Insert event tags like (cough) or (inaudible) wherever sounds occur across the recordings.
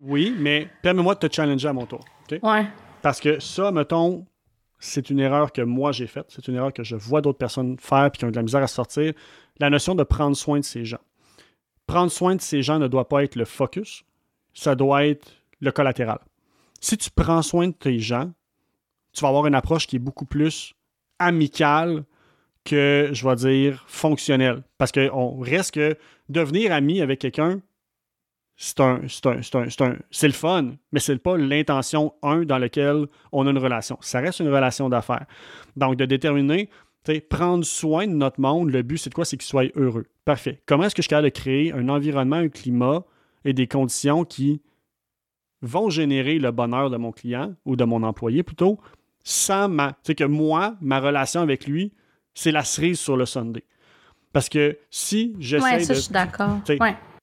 Oui, mais permets-moi de te challenger à mon tour. Ouais. Parce que ça, mettons, c'est une erreur que moi j'ai faite. C'est une erreur que je vois d'autres personnes faire et qui ont de la misère à sortir. La notion de prendre soin de ces gens. Prendre soin de ces gens ne doit pas être le focus, ça doit être le collatéral. Si tu prends soin de tes gens, tu vas avoir une approche qui est beaucoup plus amicale que, je vais dire, fonctionnelle. Parce qu'on reste que devenir ami avec quelqu'un, c'est un, c'est le fun, mais c'est pas l'intention, un, dans lequel on a une relation. Ça reste une relation d'affaires. Donc, de déterminer, prendre soin de notre monde, le but, c'est de quoi? C'est qu'il soit heureux. Parfait. Comment est-ce que je suis capable de créer un environnement, un climat et des conditions qui vont générer le bonheur de mon client ou de mon employé plutôt, sans ma. Sais, que moi, ma relation avec lui, c'est la cerise sur le Sunday. Parce que si j'essaie. Ouais, ça, je suis d'accord.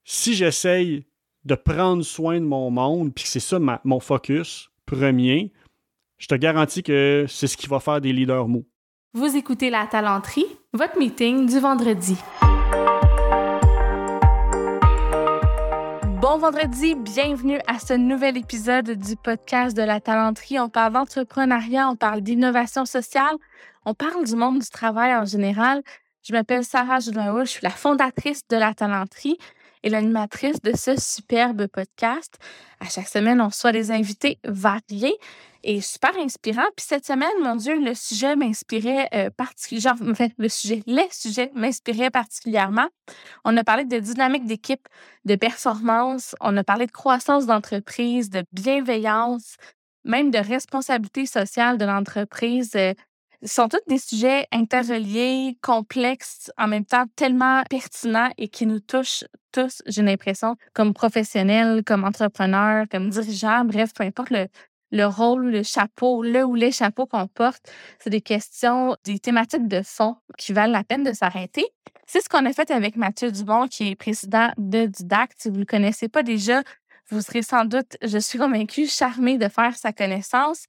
Si j'essaye de prendre soin de mon monde, puis c'est ça mon focus premier, je te garantis que c'est ce qui va faire des leaders mous. Vous écoutez La Talenterie, votre meeting du vendredi. Bon vendredi, bienvenue à ce nouvel épisode du podcast de La Talenterie. On parle d'entrepreneuriat, on parle d'innovation sociale, on parle du monde du travail en général. Je m'appelle Sarah Julien je suis la fondatrice de La Talenterie et l'animatrice de ce superbe podcast. À chaque semaine, on reçoit des invités variés et super inspirants. Puis cette semaine, mon Dieu, le sujet m'inspirait euh, particulièrement. Le sujet, les sujets m'inspiraient particulièrement. On a parlé de dynamique d'équipe, de performance, on a parlé de croissance d'entreprise, de bienveillance, même de responsabilité sociale de l'entreprise. Ce sont tous des sujets interreliés, complexes, en même temps tellement pertinents et qui nous touchent tous, j'ai l'impression, comme professionnels, comme entrepreneurs, comme dirigeants, bref, peu importe le, le rôle, le chapeau, le ou les chapeaux qu'on porte, c'est des questions, des thématiques de fond qui valent la peine de s'arrêter. C'est ce qu'on a fait avec Mathieu Dubon, qui est président de Didact. Si vous ne le connaissez pas déjà, vous serez sans doute, je suis convaincue, charmé de faire sa connaissance.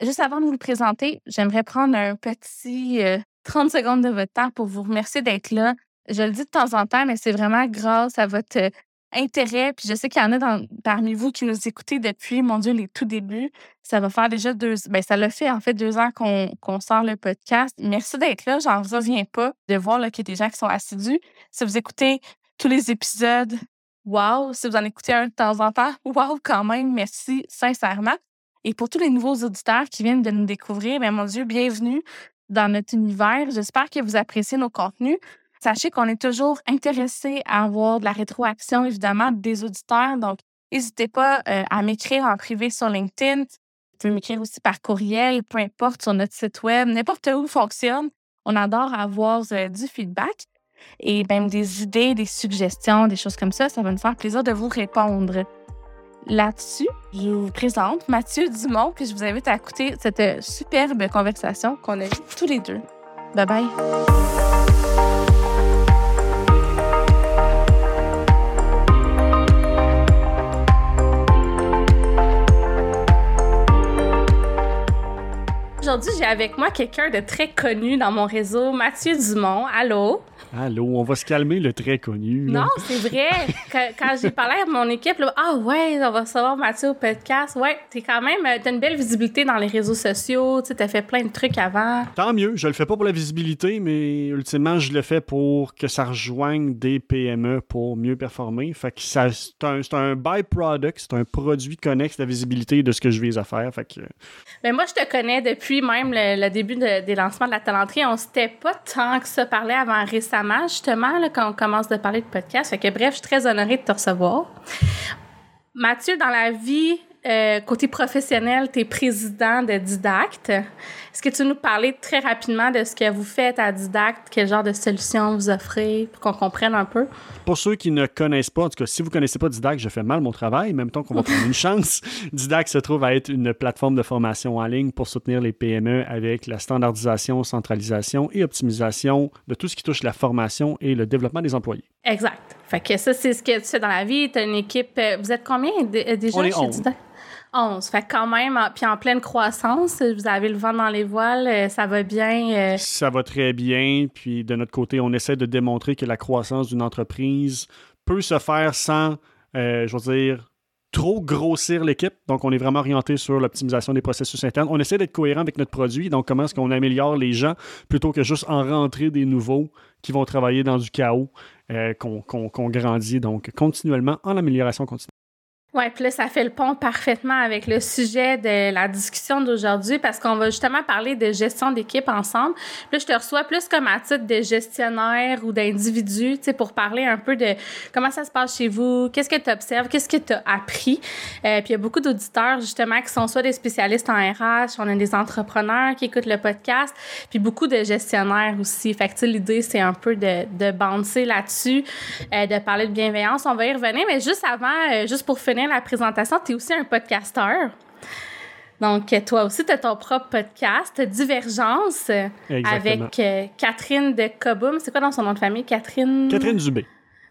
Juste avant de vous le présenter, j'aimerais prendre un petit 30 euh, secondes de votre temps pour vous remercier d'être là. Je le dis de temps en temps, mais c'est vraiment grâce à votre euh, intérêt. Puis je sais qu'il y en a parmi vous qui nous écoutez depuis, mon Dieu, les tout débuts. Ça va faire déjà deux... Ben, ça l'a fait, en fait, deux ans qu'on sort le podcast. Merci d'être là. J'en reviens pas de voir qu'il y a des gens qui sont assidus. Si vous écoutez tous les épisodes, wow. Si vous en écoutez un de temps en temps, (laughs) wow quand même. Merci sincèrement. Et pour tous les nouveaux auditeurs qui viennent de nous découvrir, bien, mon Dieu, bienvenue dans notre univers. J'espère que vous appréciez nos contenus. Sachez qu'on est toujours intéressé à avoir de la rétroaction, évidemment, des auditeurs. Donc, n'hésitez pas euh, à m'écrire en privé sur LinkedIn. Vous pouvez m'écrire aussi par courriel, peu importe, sur notre site web, n'importe où fonctionne. On adore avoir euh, du feedback et même des idées, des suggestions, des choses comme ça. Ça va nous faire plaisir de vous répondre. Là-dessus, je vous présente Mathieu Dumont, puis je vous invite à écouter cette euh, superbe conversation qu'on a eue tous les deux. Bye bye. Aujourd'hui, j'ai avec moi quelqu'un de très connu dans mon réseau, Mathieu Dumont. Allô? Allô, on va se calmer le très connu. Non, c'est vrai. quand, j'ai parlé à mon équipe, ah ouais, on va recevoir Mathieu au podcast. Ouais, t'es quand même, euh, t'as une belle visibilité dans les réseaux sociaux. Tu t'as fait plein de trucs avant. Tant mieux. Je le fais pas pour la visibilité, mais ultimement, je le fais pour que ça rejoigne des PME pour mieux performer. Fait que c'est un, un byproduct, c'est un produit connexe de la visibilité de ce que je vise à faire. Fait que... Ben moi, je te connais depuis même le, début des lancements de la talenterie. On s'était pas tant que ça parlé avant récemment justement, quand on commence de parler de podcast. Fait que bref, je suis très honorée de te recevoir. Mathieu, dans la vie, euh, côté professionnel, tu es président de Didact. Est-ce que tu veux nous parler très rapidement de ce que vous faites à Didact, quel genre de solutions vous offrez pour qu'on comprenne un peu? Pour ceux qui ne connaissent pas, en tout cas, si vous ne connaissez pas Didact, je fais mal mon travail, même temps qu'on va prendre une (laughs) chance. Didact se trouve à être une plateforme de formation en ligne pour soutenir les PME avec la standardisation, centralisation et optimisation de tout ce qui touche la formation et le développement des employés. Exact. Fait que ça, c'est ce que tu fais dans la vie. Tu as une équipe. Euh, vous êtes combien euh, déjà chez Didact? 11. Fait quand même, puis en pleine croissance, vous avez le vent dans les voiles, euh, ça va bien. Euh. Ça va très bien. Puis de notre côté, on essaie de démontrer que la croissance d'une entreprise peut se faire sans, euh, je veux dire, trop grossir l'équipe. Donc, on est vraiment orienté sur l'optimisation des processus internes. On essaie d'être cohérent avec notre produit. Donc, comment est-ce qu'on améliore les gens plutôt que juste en rentrer des nouveaux qui vont travailler dans du chaos qu'on grandit. Donc, continuellement en amélioration continue. Oui, puis là, ça fait le pont parfaitement avec le sujet de la discussion d'aujourd'hui parce qu'on va justement parler de gestion d'équipe ensemble. Puis je te reçois plus comme à titre de gestionnaire ou d'individu, tu sais, pour parler un peu de comment ça se passe chez vous, qu'est-ce que tu observes, qu'est-ce que tu as appris. Euh, puis il y a beaucoup d'auditeurs, justement, qui sont soit des spécialistes en RH, on a des entrepreneurs qui écoutent le podcast, puis beaucoup de gestionnaires aussi. Fait que, l'idée, c'est un peu de, de bouncer là-dessus, euh, de parler de bienveillance. On va y revenir, mais juste avant, euh, juste pour finir la présentation, tu es aussi un podcasteur. Donc, toi aussi, tu as ton propre podcast, Divergence, avec euh, Catherine de Cobum. C'est quoi dans son nom de famille? Catherine... Catherine Dubé.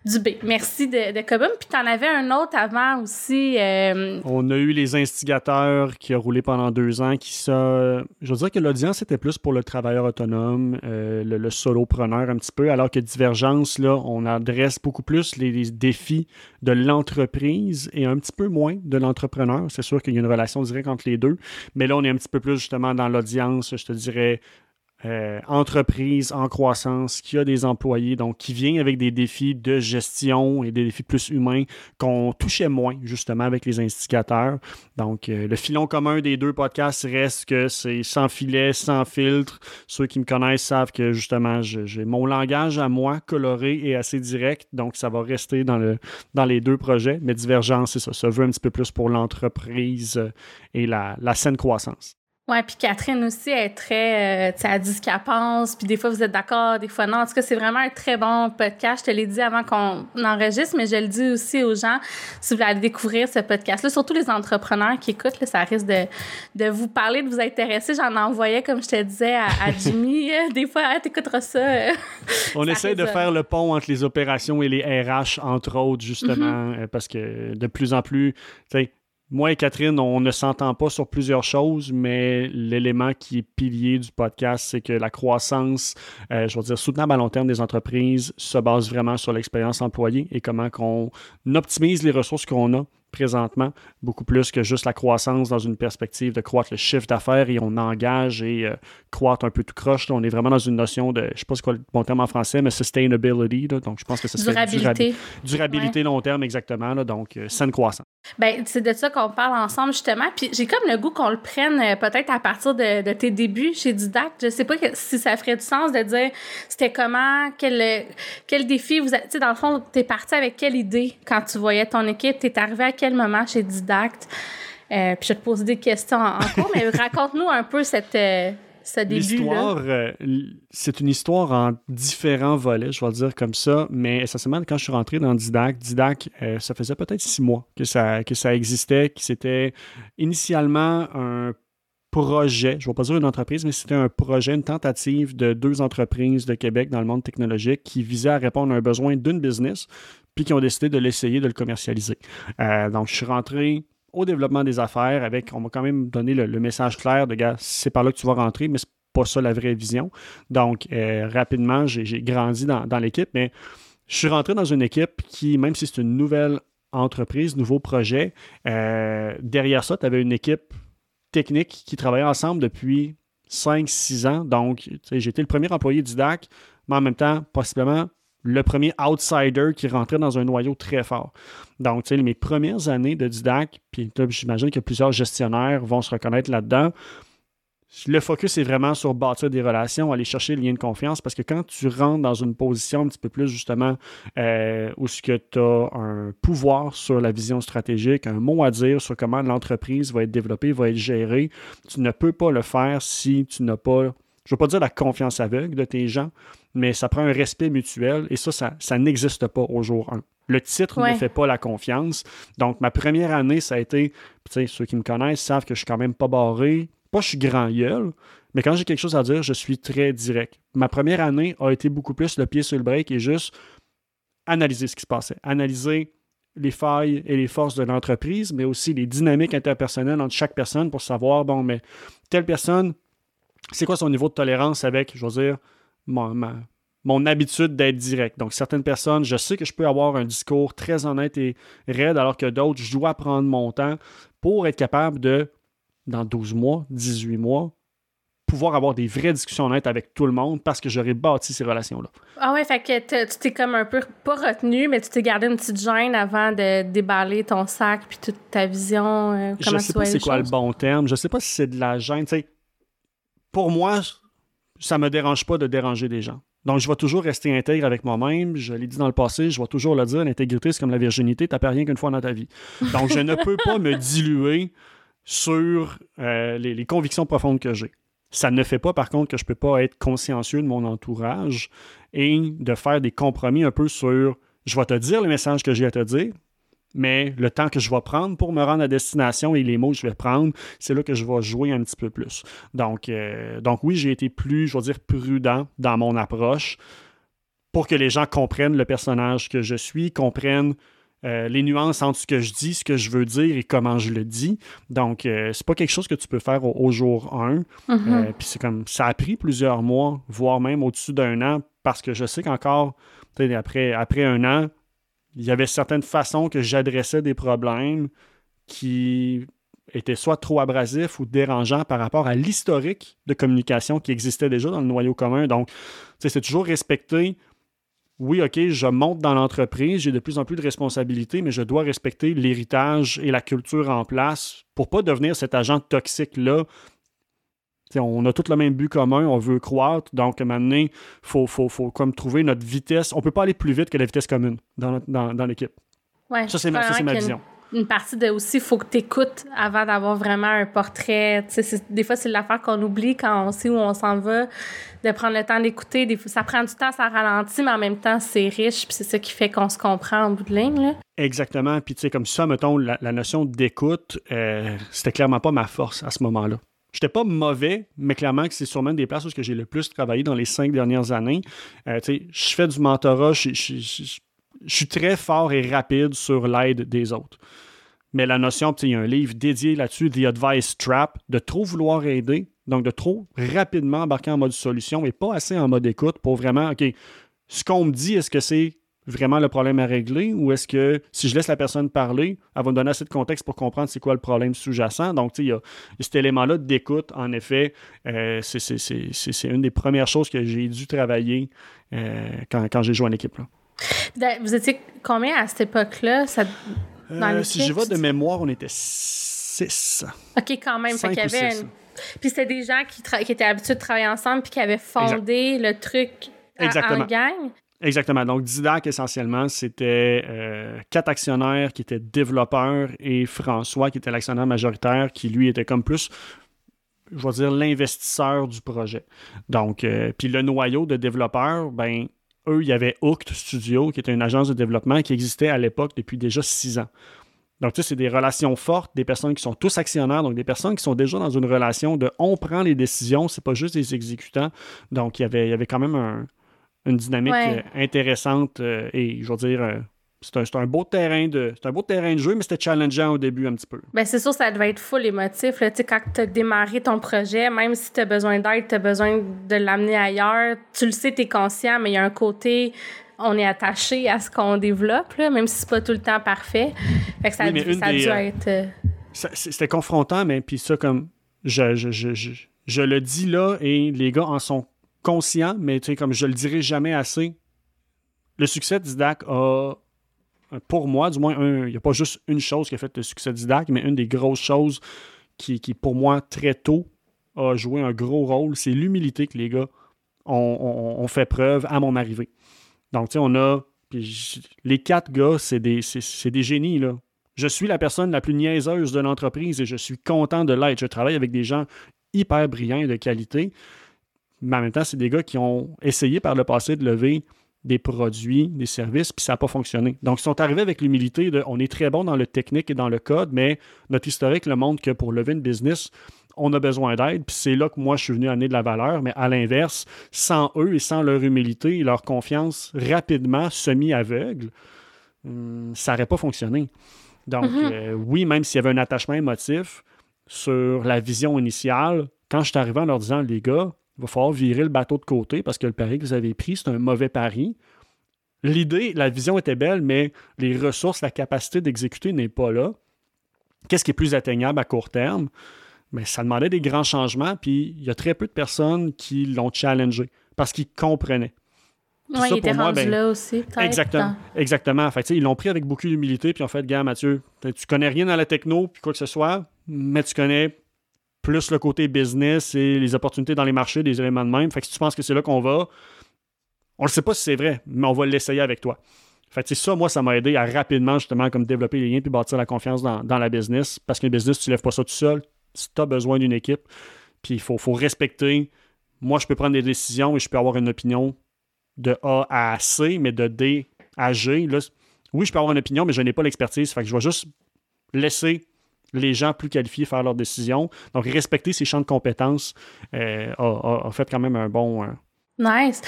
Dubé. Merci de, de Cobum. Puis tu en avais un autre avant aussi. Euh, On a eu Les Instigateurs qui a roulé pendant deux ans. Qui ça, je veux dire que l'audience était plus pour le travailleur autonome, euh, le, solopreneur un petit peu, alors que Divergence, là, on adresse beaucoup plus les, défis de l'entreprise et un petit peu moins de l'entrepreneur. C'est sûr qu'il y a une relation directe entre les deux, mais là, on est un petit peu plus justement dans l'audience, je te dirais, euh, entreprise en croissance, qui a des employés, donc qui vient avec des défis de gestion et des défis plus humains qu'on touchait moins justement avec les indicateurs. Donc euh, le filon commun des deux podcasts reste que c'est sans filet, sans filtre. Ceux qui me connaissent savent que justement j'ai mon langage à moi coloré et assez direct, donc ça va rester dans, le, dans les deux projets. Mais Divergence, c'est ça, ça veut un petit peu plus pour l'entreprise et la saine croissance. Ouais, puis Catherine aussi est très, euh, tu sais, elle dit ce qu'elle pense, puis des fois vous êtes d'accord, des fois non. En tout cas, c'est vraiment un très bon podcast. Je te l'ai dit avant qu'on enregistre, mais je le dis aussi aux gens si vous voulez aller découvrir ce podcast-là, surtout les entrepreneurs qui écoutent, là, ça risque de, de vous parler, de vous intéresser. J'en envoyais, comme je te disais, à, Jimmy. (laughs) des fois, ah, t'écouteras ça. On essaie de faire le pont entre les opérations et les RH, entre autres, justement, mm-hmm. euh, parce que de plus en plus, tu sais, moi et Catherine, on ne s'entend pas sur plusieurs choses, mais l'élément qui est pilier du podcast, c'est que la croissance, euh, je veux dire, soutenable à long terme des entreprises se base vraiment sur l'expérience employée et comment qu'on optimise les ressources qu'on a présentement, beaucoup plus que juste la croissance dans une perspective de croître le chiffre d'affaires et on engage et euh, croître un peu tout croche. on est vraiment dans une notion de, je ne sais pas ce le bon terme en français, mais sustainability. donc, je pense que ça serait durabilité. durabilité long terme, exactement. donc, euh, saine croissance. Ben, c'est de ça qu'on parle ensemble, justement. Puis j'ai comme le goût qu'on le prenne euh, peut-être à partir de, tes débuts chez Didact. Je sais pas si ça ferait du sens de dire c'était comment, quel, quel défi vous avez. Tu sais, dans le fond, tu es parti avec quelle idée quand tu voyais ton équipe? Tu es arrivé à quel moment chez Didact? Euh, puis je vais te poser des questions en, cours, mais (laughs) raconte-nous un peu cette. Euh, L'histoire, euh, c'est une histoire en différents volets, je vais le dire comme ça, mais essentiellement, quand je suis rentré dans Didac, Didac, euh, ça faisait peut-être six mois que ça, que ça existait, que c'était initialement un projet, je ne vais pas dire une entreprise, mais c'était un projet, une tentative de deux entreprises de Québec dans le monde technologique qui visait à répondre à un besoin d'une business, puis qui ont décidé de l'essayer, de le commercialiser. Euh, donc, je suis rentré au développement des affaires avec, on va quand même donner le, message clair de gars, c'est par là que tu vas rentrer, mais c'est pas ça la vraie vision. Donc, euh, rapidement, j'ai grandi dans, l'équipe, mais je suis rentré dans une équipe qui, même si c'est une nouvelle entreprise, nouveau projet, euh, derrière ça, tu avais une équipe technique qui travaillait ensemble depuis 5-6 ans. Donc, j'étais le premier employé du DAC, mais en même temps, possiblement le premier outsider qui rentrait dans un noyau très fort. Donc, tu sais, mes premières années de Didac, puis j'imagine que plusieurs gestionnaires vont se reconnaître là-dedans. Le focus est vraiment sur bâtir des relations, aller chercher le lien de confiance, parce que quand tu rentres dans une position un petit peu plus justement euh, où tu as un pouvoir sur la vision stratégique, un mot à dire sur comment l'entreprise va être développée, va être gérée, tu ne peux pas le faire si tu n'as pas, je ne veux pas dire la confiance aveugle de tes gens, mais ça prend un respect mutuel et ça, ça, n'existe pas au jour 1. Le titre ne fait pas la confiance. Donc, ma première année, ça a été, tu sais, ceux qui me connaissent savent que je suis quand même pas barré. Pas je suis grand gueule, mais quand j'ai quelque chose à dire, je suis très direct. Ma première année a été beaucoup plus le pied sur le break et juste analyser ce qui se passait. Analyser les failles et les forces de l'entreprise, mais aussi les dynamiques interpersonnelles entre chaque personne pour savoir, bon, mais telle personne, c'est quoi son niveau de tolérance avec, je veux dire, ma, mon habitude d'être direct. Donc, certaines personnes, je sais que je peux avoir un discours très honnête et raide, alors que d'autres, je dois prendre mon temps pour être capable de, dans 12 mois, 18 mois, pouvoir avoir des vraies discussions honnêtes avec tout le monde parce que j'aurais bâti ces relations-là. Ah ouais, fait que tu t'es comme un peu pas retenu, mais tu t'es gardé une petite gêne avant de déballer ton sac puis toute ta vision. Euh, je sais pas c'est quoi le bon terme. Je sais pas si c'est de la gêne. pour moi, ça me dérange pas de déranger des gens. Donc, je vais toujours rester intègre avec moi-même. Je l'ai dit dans le passé, je vais toujours le dire. L'intégrité, c'est comme la virginité. Tu rien qu'une fois dans ta vie. Donc, je ne peux pas me diluer sur euh, les, convictions profondes que j'ai. Ça ne fait pas, par contre, que je ne peux pas être consciencieux de mon entourage et de faire des compromis un peu sur je vais te dire le message que j'ai à te dire, mais le temps que je vais prendre pour me rendre à destination et les mots que je vais prendre, c'est là que je vais jouer un petit peu plus. Donc, euh, donc oui, j'ai été plus, je vais dire, prudent dans mon approche pour que les gens comprennent le personnage que je suis, comprennent euh, les nuances entre ce que je dis, ce que je veux dire et comment je le dis. Donc, euh, c'est pas quelque chose que tu peux faire au, jour 1. Mm-hmm. Euh, puis c'est comme ça a pris plusieurs mois, voire même au-dessus d'un an, parce que je sais qu'encore, après, après un an, il y avait certaines façons que j'adressais des problèmes qui étaient soit trop abrasifs ou dérangeants par rapport à l'historique de communication qui existait déjà dans le noyau commun. Donc, c'est toujours respecter oui, OK, je monte dans l'entreprise, j'ai de plus en plus de responsabilités, mais je dois respecter l'héritage et la culture en place pour pas devenir cet agent toxique-là. On a tout le même but commun, on veut croître, donc maintenant, il faut, faut, faut, comme trouver notre vitesse. On peut pas aller plus vite que la vitesse commune dans, dans, l'équipe. Ouais, ça, c'est ma, ma vision une partie de aussi, il faut que tu écoutes avant d'avoir vraiment un portrait. Des fois, c'est l'affaire qu'on oublie quand on sait où on s'en va, de prendre le temps d'écouter. Ça prend du temps, ça ralentit, mais en même temps, c'est riche, puis c'est ça qui fait qu'on se comprend en bout de ligne. Exactement. Puis, tu sais, comme ça, mettons, la, notion d'écoute, euh, c'était clairement pas ma force à ce moment-là. J'étais pas mauvais, mais clairement que c'est sûrement des places où j'ai le plus travaillé dans les cinq dernières années. Euh, je fais du mentorat, je suis très fort et rapide sur l'aide des autres. Mais la notion, il y a un livre dédié là-dessus, The Advice Trap, de trop vouloir aider, donc de trop rapidement embarquer en mode solution et pas assez en mode écoute pour vraiment, OK, ce qu'on me dit, est-ce que c'est vraiment le problème à régler ou est-ce que si je laisse la personne parler, elle va me donner assez de contexte pour comprendre c'est quoi le problème sous-jacent. Donc, il y, a cet élément-là d'écoute, en effet, euh, c'est une des premières choses que j'ai dû travailler euh, quand, quand j'ai joué en équipe. Là. Vous étiez combien à cette époque-là? Ça... Euh, si je vais de mémoire, on était six. OK, quand même. Fait qu'il y avait Puis c'était des gens qui, qui, étaient habitués de travailler ensemble puis qui avaient fondé le truc en gang? Exactement. Donc, Didac, essentiellement, c'était euh, quatre actionnaires qui étaient développeurs et François, qui était l'actionnaire majoritaire, qui lui était comme plus, je vais dire, l'investisseur du projet. Donc, euh, puis le noyau de développeurs, ben, eux, il y avait Hooked Studio, qui était une agence de développement qui existait à l'époque depuis déjà six ans. Donc, tu sais, c'est des relations fortes, des personnes qui sont tous actionnaires, donc des personnes qui sont déjà dans une relation de on prend les décisions, c'est pas juste des exécutants. Donc, il y avait, il y avait quand même une dynamique euh, intéressante euh, et, je veux dire, euh, c'est un, beau terrain de un beau terrain de jeu, mais c'était challengeant au début un petit peu. Ben c'est sûr, ça devait être full émotif. Là. Quand tu as démarré ton projet, même si tu as besoin d'aide, tu as besoin de l'amener ailleurs, tu le sais, tu es conscient, mais il y a un côté on est attaché à ce qu'on développe, là, même si c'est pas tout le temps parfait. Fait que ça, a dû euh, être. Euh, c'était confrontant, mais puis ça, comme je, je, je, je, le dis là et les gars en sont conscients, mais tu sais, comme je le dirai jamais assez, le succès d'Isaac a pour moi, du moins, il n'y a pas juste une chose qui a fait le succès d'Idac, mais une des grosses choses qui, qui, pour moi, très tôt, a joué un gros rôle, c'est l'humilité que les gars ont, fait preuve à mon arrivée. Donc, tu sais, on a. les quatre gars, c'est des, des génies, là. Je suis la personne la plus niaiseuse de l'entreprise et je suis content de l'être. Je travaille avec des gens hyper brillants et de qualité. Mais en même temps, c'est des gars qui ont essayé par le passé de lever des produits, des services, puis ça n'a pas fonctionné. Donc, ils sont arrivés avec l'humilité de on est très bon dans le technique et dans le code, mais notre historique le montre que pour lever une business, on a besoin d'aide, puis c'est là que moi je suis venu amener de la valeur, mais à l'inverse, sans eux et sans leur humilité et leur confiance rapidement semi-aveugle, hum, ça n'aurait pas fonctionné. Donc, mm-hmm. euh, oui, même s'il y avait un attachement émotif sur la vision initiale, quand je suis arrivé en leur disant, les gars, il va falloir virer le bateau de côté parce que le pari que vous avez pris, c'est un mauvais pari. L'idée, la vision était belle, mais les ressources, la capacité d'exécuter n'est pas là. Qu'est-ce qui est plus atteignable à court terme? Mais ça demandait des grands changements, puis il y a très peu de personnes qui l'ont challengé parce qu'ils comprenaient. Oui, il était rendu ben, là aussi. Exactement. exactement. Fait, ils l'ont pris avec beaucoup d'humilité, puis en fait, gars, Mathieu, tu connais rien dans la techno, puis quoi que ce soit, mais tu connais plus le côté business et les opportunités dans les marchés, des éléments de même. Fait que si tu penses que c'est là qu'on va, on ne sait pas si c'est vrai, mais on va l'essayer avec toi. Fait ça, moi, ça m'a aidé à rapidement, justement, comme développer les liens puis bâtir la confiance dans, la business. Parce qu'un business, tu ne lèves pas ça tout seul. Tu as besoin d'une équipe. Puis il faut, faut respecter. Moi, je peux prendre des décisions et je peux avoir une opinion de A à C, mais de D à G. oui, je peux avoir une opinion, mais je n'ai pas l'expertise. Fait que je vais juste laisser les gens plus qualifiés faire leurs décisions. Donc, respecter ces champs de compétences euh, a, fait quand même un bon. Euh, nice.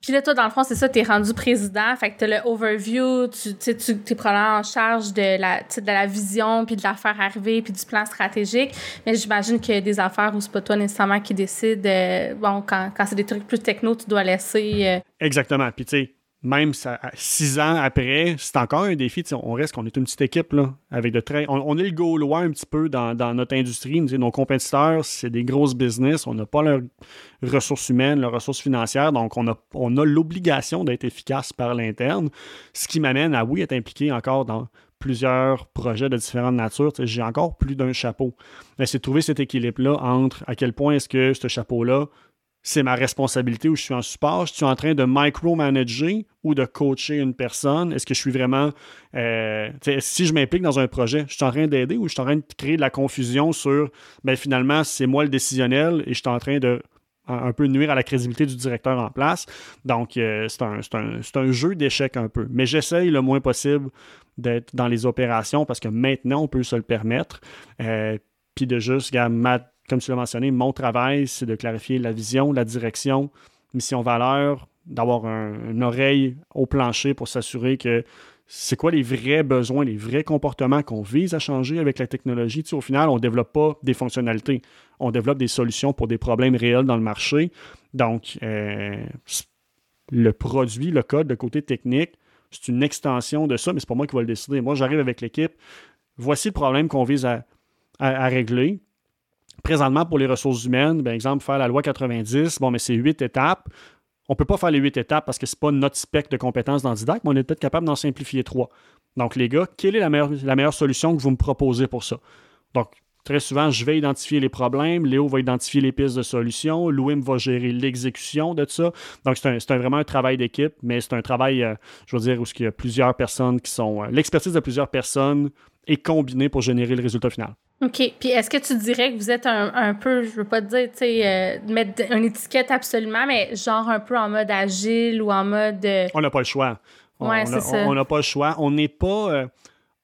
Puis là, toi, dans le fond, c'est ça, tu es rendu président, fait que tu as le overview, tu, tu es probablement en charge de la, de la vision, puis de la faire arriver, puis du plan stratégique. Mais j'imagine qu'il y a des affaires où c'est pas toi nécessairement qui décide. Euh, bon, quand, quand c'est des trucs plus techno, tu dois laisser. Exactement. Puis tu sais, même ça, six ans après, c'est encore un défi. On reste qu'on est une petite équipe là, avec de très. On, est le gaulois un petit peu dans, notre industrie. Nos compétiteurs, c'est des grosses business. On n'a pas leurs ressources humaines, leurs ressources financières. Donc, on a, on a l'obligation d'être efficace par l'interne. Ce qui m'amène à, oui, être impliqué encore dans plusieurs projets de différentes natures. J'ai encore plus d'un chapeau. Mais c'est trouver cet équilibre-là entre à quel point est-ce que ce chapeau-là c'est ma responsabilité ou je suis en support. Je suis en train de micromanager ou de coacher une personne. Est-ce que je suis vraiment. Euh, si je m'implique dans un projet, je suis en train d'aider ou je suis en train de créer de la confusion sur. Ben, finalement, c'est moi le décisionnel et je suis en train de un peu nuire à la crédibilité du directeur en place. Donc, euh, c'est un, jeu d'échecs un peu. Mais j'essaye le moins possible d'être dans les opérations parce que maintenant, on peut se le permettre. Euh, puis de juste, regarde, comme tu l'as mentionné, mon travail, c'est de clarifier la vision, la direction, mission valeur, d'avoir une oreille au plancher pour s'assurer que c'est quoi les vrais besoins, les vrais comportements qu'on vise à changer avec la technologie. au final, on ne développe pas des fonctionnalités, on développe des solutions pour des problèmes réels dans le marché. Donc, euh, le produit, le code, de côté technique, c'est une extension de ça, mais c'est pas moi qui vais le décider. Moi, j'arrive avec l'équipe. Voici le problème qu'on vise à régler présentement, pour les ressources humaines, par exemple, faire la loi 90, bon, mais c'est huit étapes. On ne peut pas faire les huit étapes parce que ce n'est pas notre spec de compétences dans Didac, mais on est peut-être capable d'en simplifier trois. Donc, les gars, quelle est la meilleure, la meilleure solution que vous me proposez pour ça? Donc, très souvent, je vais identifier les problèmes, Léo va identifier les pistes de solutions, Louis va gérer l'exécution de ça. Donc, c'est vraiment un travail d'équipe, mais c'est un travail, euh, je veux dire, où il y a plusieurs personnes qui sont. Euh, l'expertise de plusieurs personnes est combinée pour générer le résultat final. OK. Puis est-ce que tu dirais que vous êtes un, peu, je veux pas te dire, tu sais, euh, mettre une étiquette absolument, mais genre un peu en mode agile ou en mode. Euh, on n'a pas le choix. Ouais. On n'a pas le choix. On n'est pas. Euh,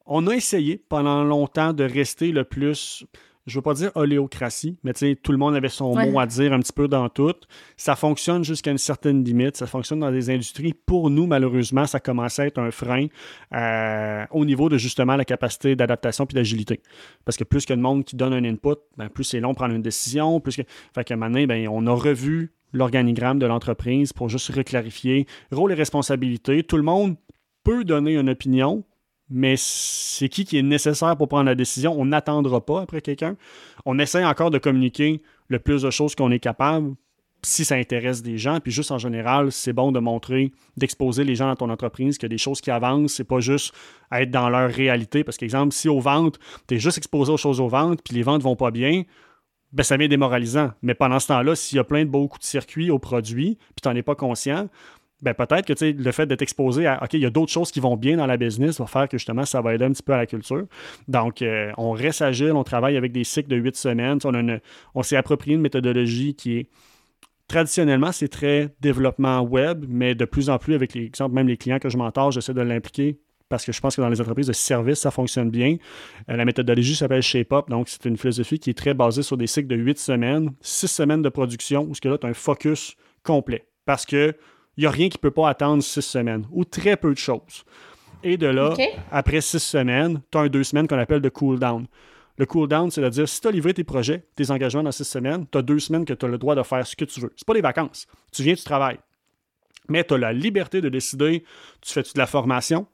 on a essayé pendant longtemps de rester le plus je veux pas dire oléocratie, mais tu sais, tout le monde avait son mot à dire un petit peu dans tout. Ça fonctionne jusqu'à une certaine limite. Ça fonctionne dans des industries. Pour nous, malheureusement, ça commence à être un frein euh, au niveau de justement la capacité d'adaptation puis d'agilité. Parce que plus qu'il y a de monde qui donne un input, ben, plus c'est long de prendre une décision. Plus que... Fait qu'à un moment donné, ben, on a revu l'organigramme de l'entreprise pour juste reclarifier rôle et responsabilité. Tout le monde peut donner une opinion, mais c'est qui qui est nécessaire pour prendre la décision? On n'attendra pas après quelqu'un. On essaie encore de communiquer le plus de choses qu'on est capable si ça intéresse des gens. Puis juste en général, c'est bon de montrer, d'exposer les gens dans ton entreprise qu'il y a des choses qui avancent. C'est pas juste être dans leur réalité. Parce qu'exemple, si aux ventes, tu es juste exposé aux choses aux ventes, puis les ventes vont pas bien, ben ça devient démoralisant. Mais pendant ce temps-là, s'il y a plein de beaux coups de circuit aux produits, puis tu n'en es pas conscient, ben peut-être que le fait d'être exposé à OK, il y a d'autres choses qui vont bien dans la business va faire que justement ça va aider un petit peu à la culture. Donc, euh, on reste agile, on travaille avec des cycles de huit semaines. On, on s'est approprié une méthodologie qui est traditionnellement, c'est très développement web, mais de plus en plus, avec les même les clients que je m'entends, j'essaie de l'impliquer parce que je pense que dans les entreprises de service, ça fonctionne bien. Euh, la méthodologie s'appelle ShapeUp, donc c'est une philosophie qui est très basée sur des cycles de huit semaines, six semaines de production, où ce que là, tu as un focus complet. Parce que il n'y a rien qui ne peut pas attendre six semaines ou très peu de choses. Et de là, après six semaines, tu as un deux semaines qu'on appelle de cool down. Le cool-down, c'est de dire si tu as livré tes projets, tes engagements dans six semaines, tu as deux semaines que tu as le droit de faire ce que tu veux. C'est pas des vacances. Tu viens, tu travailles. Mais tu as la liberté de décider tu fais-tu de la formation,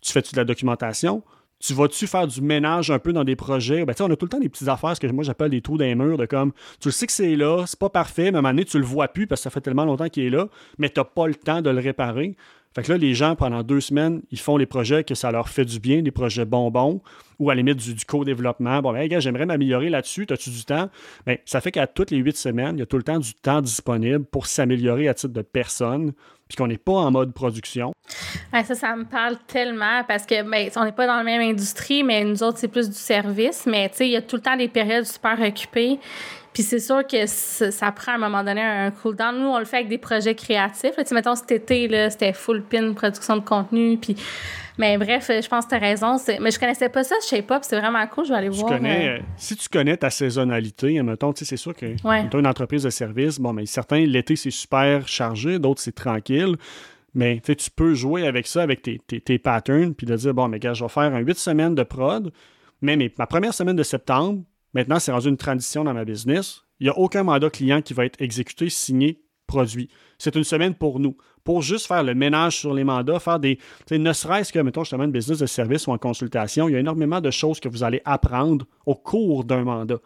tu fais-tu de la documentation, tu vas-tu faire du ménage un peu dans des projets? Ben, on a tout le temps des petites affaires, ce que moi j'appelle des trous d'un mur, de comme, tu le sais que c'est là, c'est pas parfait, mais à un moment donné, tu le vois plus parce que ça fait tellement longtemps qu'il est là, mais tu n'as pas le temps de le réparer. Fait que là, les gens, pendant deux semaines, ils font les projets que ça leur fait du bien, des projets bonbons, ou à la limite du, co-développement. Bon, ben, gars, j'aimerais m'améliorer là-dessus. As-tu du temps? Bien, ça fait qu'à toutes les huit semaines, il y a tout le temps du temps disponible pour s'améliorer à titre de personne, puis qu'on n'est pas en mode production. ça, ça me parle tellement parce que ben, on n'est pas dans la même industrie, mais nous autres, c'est plus du service. Mais tu sais, il y a tout le temps des périodes super occupées. Puis c'est sûr que ça prend à un moment donné un cool-down. Nous, on le fait avec des projets créatifs. Tu sais, mettons, cet été, là, c'était full pin, production de contenu. Puis... Mais bref, je pense que tu as raison. Mais je connaissais pas ça, je sais pas, c'est vraiment cool, je vais aller voir. Connais, euh, Si tu connais ta saisonnalité, mettons, tu sais, c'est sûr que ouais. tu une entreprise de service, bon, mais certains, l'été, c'est super chargé, d'autres, c'est tranquille. Mais tu peux jouer avec ça, avec tes, tes, patterns, puis de dire, bon, mais gars, je vais faire un 8 semaines de prod, mais ma première semaine de septembre, Maintenant, c'est rendu une tradition dans ma business. Il n'y a aucun mandat client qui va être exécuté, signé, produit. C'est une semaine pour nous. Pour juste faire le ménage sur les mandats, faire des. Ne serait-ce que, mettons, justement, une business de service ou en consultation, il y a énormément de choses que vous allez apprendre au cours d'un mandat.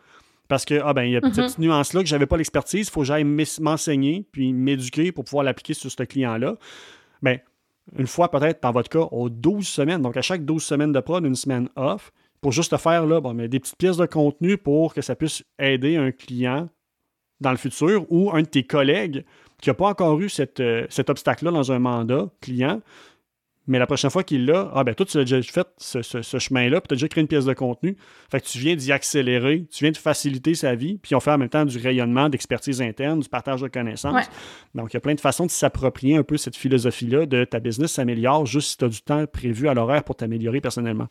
Parce que, ah ben, il y a cette petite nuance-là que je n'avais pas l'expertise, il faut que j'aille m'enseigner puis m'éduquer pour pouvoir l'appliquer sur ce client-là. Mais ben, une fois peut-être, dans votre cas, aux 12 semaines, donc à chaque 12 semaines de prod, une semaine off, pour juste te faire là, bon, mais des petites pièces de contenu pour que ça puisse aider un client dans le futur ou un de tes collègues qui n'a pas encore eu euh, cet obstacle-là dans un mandat client, mais la prochaine fois qu'il l'a, ah ben toi, tu as déjà fait ce, chemin-là, puis tu as déjà créé une pièce de contenu. Fait que tu viens d'y accélérer, tu viens de faciliter sa vie, puis on fait en même temps du rayonnement, d'expertise interne, du partage de connaissances. Donc, il y a plein de façons de s'approprier un peu cette philosophie-là de ta business s'améliore juste si tu as du temps prévu à l'horaire pour t'améliorer personnellement.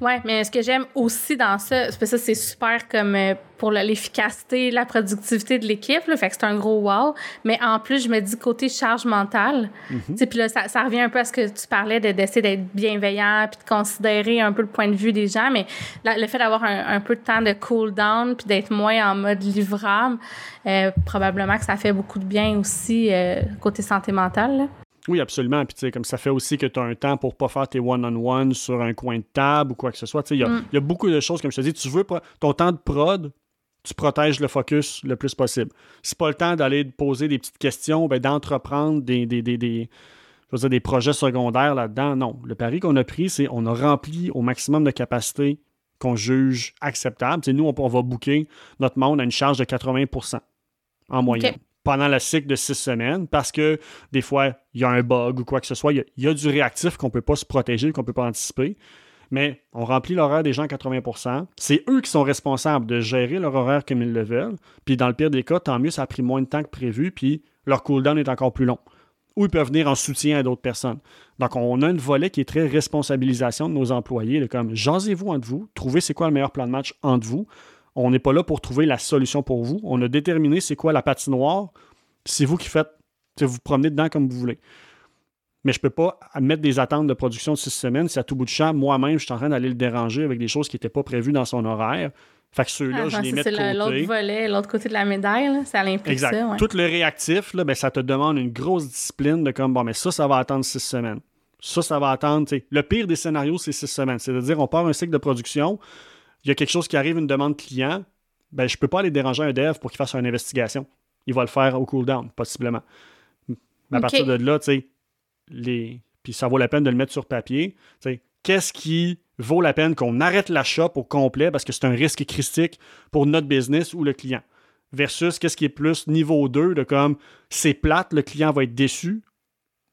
Oui, mais ce que j'aime aussi dans ça, c'est que ça, c'est super comme euh, pour l'efficacité, la productivité de l'équipe. Fait que c'est un gros wow. Mais en plus, je me dis côté charge mentale. Mm-hmm. Puis là, ça, revient un peu à ce que tu parlais d'essayer d'être bienveillant puis de considérer un peu le point de vue des gens. Mais le fait d'avoir un, peu de temps de cool down puis d'être moins en mode livrable, euh, probablement que ça fait beaucoup de bien aussi euh, côté santé mentale. Oui, absolument. Puis, tu sais, comme ça fait aussi que tu as un temps pour pas faire tes one-on-one sur un coin de table ou quoi que ce soit. Tu sais, mm. il y, a beaucoup de choses, comme je te dis, tu veux ton temps de prod, tu protèges le focus le plus possible. C'est pas le temps d'aller poser des petites questions, ben, d'entreprendre des, des, des, des, des projets secondaires là-dedans. Non. Le pari qu'on a pris, c'est on a rempli au maximum de capacité qu'on juge acceptable. Tu sais, nous, on, va booker notre monde à une charge de 80% en moyenne pendant le cycle de six semaines parce que des fois, il y a un bug ou quoi que ce soit. Il y a, du réactif qu'on ne peut pas se protéger, qu'on ne peut pas anticiper. Mais on remplit l'horaire des gens à 80% C'est eux qui sont responsables de gérer leur horaire comme ils le veulent. Puis dans le pire des cas, tant mieux, ça a pris moins de temps que prévu, puis leur cooldown est encore plus long. Ou ils peuvent venir en soutien à d'autres personnes. Donc, on a une volet qui est très responsabilisation de nos employés, comme jasez-vous entre vous, trouvez c'est quoi le meilleur plan de match entre vous. On n'est pas là pour trouver la solution pour vous. On a déterminé c'est quoi la patinoire. C'est vous qui faites. Vous vous promenez dedans comme vous voulez. Mais je ne peux pas mettre des attentes de production de six semaines si à tout bout de champ, moi-même, je suis en train d'aller le déranger avec des choses qui n'étaient pas prévues dans son horaire. Fait que ceux-là, je les mets de côté. C'est l'autre volet, l'autre côté de la médaille, ça l'implique exact. ça. Tout le réactif, là, ben, ça te demande une grosse discipline de comme, bon, mais ça, ça va attendre six semaines. Ça, ça va attendre. Le pire des scénarios, c'est six semaines. C'est-à-dire, on part un cycle de production, il y a quelque chose qui arrive, une demande client, ben, je ne peux pas aller déranger un dev pour qu'il fasse une investigation. Il va le faire au cooldown, possiblement. Mais à partir de là, tu sais, les... puis ça vaut la peine de le mettre sur papier. Qu'est-ce qui vaut la peine qu'on arrête l'achat au complet parce que c'est un risque critique pour notre business ou le client? Versus qu'est-ce qui est plus niveau 2 de comme c'est plate, le client va être déçu,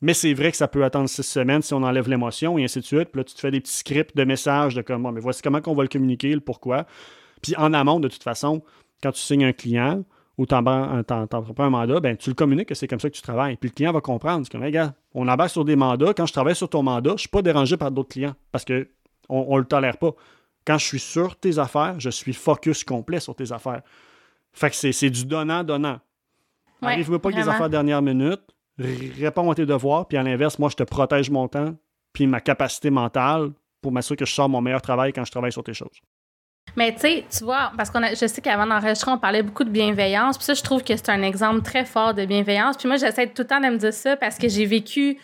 mais c'est vrai que ça peut attendre six semaines si on enlève l'émotion et ainsi de suite. Puis là, tu te fais des petits scripts de messages de comme, mais voici comment on va le communiquer, le pourquoi. Puis en amont, de toute façon, quand tu signes un client ou tu un mandat, ben, tu le communiques que c'est comme ça que tu travailles. Puis le client va comprendre. C'est comme, hey, gars, on embarque sur des mandats. Quand je travaille sur ton mandat, je ne suis pas dérangé par d'autres clients parce qu'on ne le tolère pas. Quand je suis sur tes affaires, je suis focus complet sur tes affaires. Fait que c'est du donnant-donnant. Ouais, Arrive-moi pas avec des affaires dernière minute réponds à tes devoirs, puis à l'inverse, moi, je te protège mon temps, puis ma capacité mentale pour m'assurer que je sors mon meilleur travail quand je travaille sur tes choses. Mais tu sais, tu vois, parce qu'on je sais qu'avant d'enregistrer, on parlait beaucoup de bienveillance. Puis ça, je trouve que c'est un exemple très fort de bienveillance. Puis moi, j'essaie tout le temps de me dire ça parce que j'ai vécu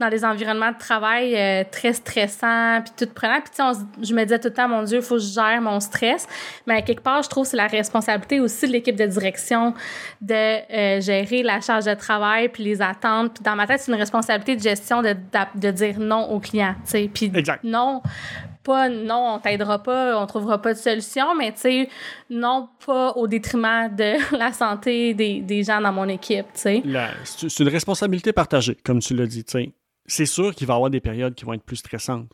dans des environnements de travail euh, très stressants, puis tout prenant. Puis tu sais, je me disais tout le temps, mon Dieu, il faut que je gère mon stress. Mais à quelque part, je trouve que c'est la responsabilité aussi de l'équipe de direction de euh, gérer la charge de travail, puis les attentes. Puis dans ma tête, c'est une responsabilité de gestion de, de, dire non aux clients, tu sais. Puis non pas non, on t'aidera pas, on trouvera pas de solution, mais tu sais, non pas au détriment de (laughs) la santé des, des gens dans mon équipe, tu sais. C'est une responsabilité partagée, comme tu l'as dit, tu sais. C'est sûr qu'il va y avoir des périodes qui vont être plus stressantes.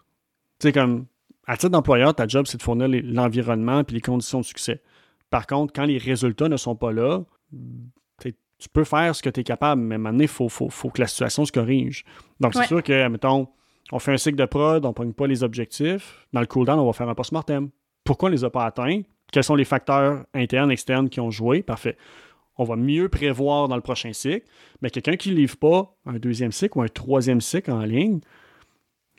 Tu sais, comme, à titre d'employeur, ta job, c'est de fournir l'environnement puis les conditions de succès. Par contre, quand les résultats ne sont pas là, tu peux faire ce que tu es capable, mais maintenant, il faut, faut, faut, que la situation se corrige. Donc, c'est sûr que, mettons, on fait un cycle de prod, on ne pogne pas les objectifs. Dans le cooldown, on va faire un post-mortem. Pourquoi on ne les a pas atteints? Quels sont les facteurs internes, externes qui ont joué? Parfait. On va mieux prévoir dans le prochain cycle. Mais quelqu'un qui ne livre pas un deuxième cycle ou un troisième cycle en ligne,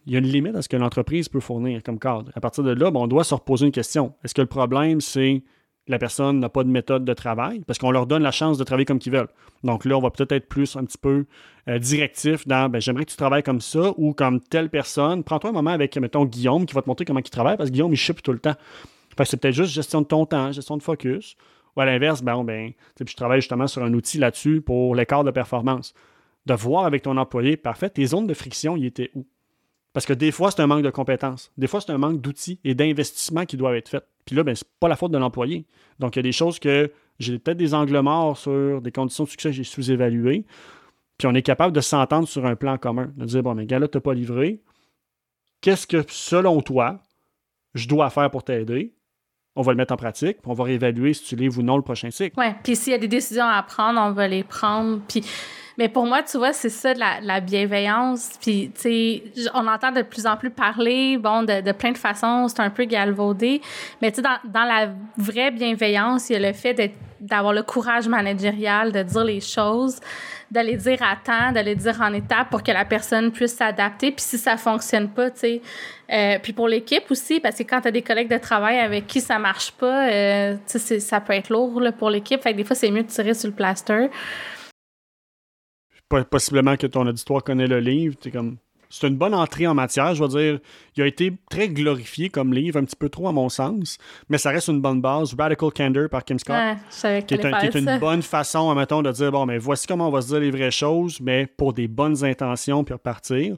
il y a une limite à ce que l'entreprise peut fournir comme cadre. À partir de là, ben, on doit se reposer une question. Est-ce que le problème, c'est la personne n'a pas de méthode de travail, parce qu'on leur donne la chance de travailler comme qu'ils veulent. Donc là, on va peut-être être plus un petit peu euh, directif dans ben, j'aimerais que tu travailles comme ça ou comme telle personne. Prends-toi un moment avec, mettons, Guillaume qui va te montrer comment il travaille, parce que Guillaume, il chip tout le temps. Fait c'est peut-être juste gestion de ton temps, gestion de focus. Ou à l'inverse, ben, ben je travaille justement sur un outil là-dessus pour l'écart de performance. De voir avec ton employé, parfait, tes zones de friction, ils étaient où? Parce que des fois, c'est un manque de compétences. Des fois, c'est un manque d'outils et d'investissements qui doivent être faits. Puis là, ben, c'est pas la faute de l'employé. Donc, il y a des choses que j'ai peut-être des angles morts sur des conditions de succès que j'ai sous-évaluées. Puis on est capable de s'entendre sur un plan commun. De dire, bon, mais gars, là, tu n'as pas livré. Qu'est-ce que, selon toi, je dois faire pour t'aider? On va le mettre en pratique, puis on va réévaluer si tu livres ou non le prochain cycle. Oui, puis s'il y a des décisions à prendre, on va les prendre. Puis mais pour moi, tu vois, c'est ça la, la bienveillance. Puis, tu sais, on entend de plus en plus parler, bon, de, de plein de façons, c'est un peu galvaudé. Mais tu sais, dans, dans, la vraie bienveillance, il y a le fait d'avoir le courage managérial, de dire les choses, de les dire à temps, de les dire en étapes pour que la personne puisse s'adapter. Puis si ça fonctionne pas, tu sais. Euh, puis pour l'équipe aussi, parce que quand tu as des collègues de travail avec qui ça marche pas, euh, tu sais, ça peut être lourd là, pour l'équipe. Fait que des fois, c'est mieux de tirer sur le plaster possiblement que ton auditoire connaît le livre. comme c'est une bonne entrée en matière, je veux dire. Il a été très glorifié comme livre, un petit peu trop à mon sens, mais ça reste une bonne base. Radical Candor par Kim Scott, qui est, une bonne façon, mettons, de dire bon, mais voici comment on va se dire les vraies choses, mais pour des bonnes intentions, puis repartir.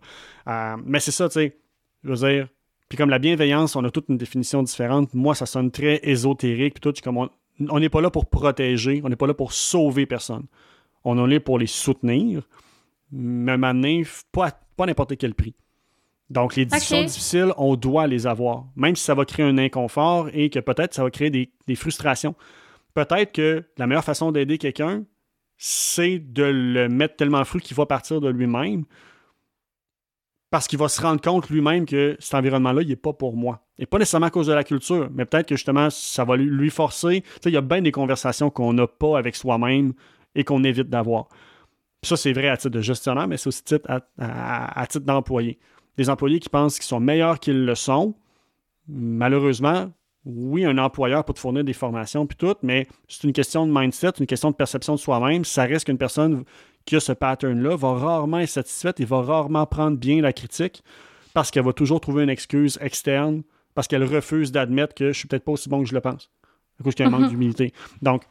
Euh, mais c'est ça, tu sais. Je veux dire. Puis comme la bienveillance, on a toute une définition différente. Moi, ça sonne très ésotérique, puis tout. Comme on n'est pas là pour protéger, on n'est pas là pour sauver personne on en est pour les soutenir, mais maintenant, pas, pas n'importe quel prix. Donc, les décisions difficiles, on doit les avoir, même si ça va créer un inconfort et que peut-être ça va créer des, frustrations. Peut-être que la meilleure façon d'aider quelqu'un, c'est de le mettre tellement fru qu'il va partir de lui-même parce qu'il va se rendre compte lui-même que cet environnement-là, il n'est pas pour moi. Et pas nécessairement à cause de la culture, mais peut-être que justement, ça va lui forcer. il y a bien des conversations qu'on n'a pas avec soi-même et qu'on évite d'avoir. Ça, c'est vrai à titre de gestionnaire, mais c'est aussi à, titre d'employé. Des employés qui pensent qu'ils sont meilleurs qu'ils le sont, malheureusement, oui, un employeur peut te fournir des formations puis tout, mais c'est une question de mindset, une question de perception de soi-même. Ça reste qu'une personne qui a ce pattern-là va rarement être satisfaite et va rarement prendre bien la critique parce qu'elle va toujours trouver une excuse externe, parce qu'elle refuse d'admettre que je suis peut-être pas aussi bon que je le pense, à cause qu'il y a un manque d'humilité. Donc,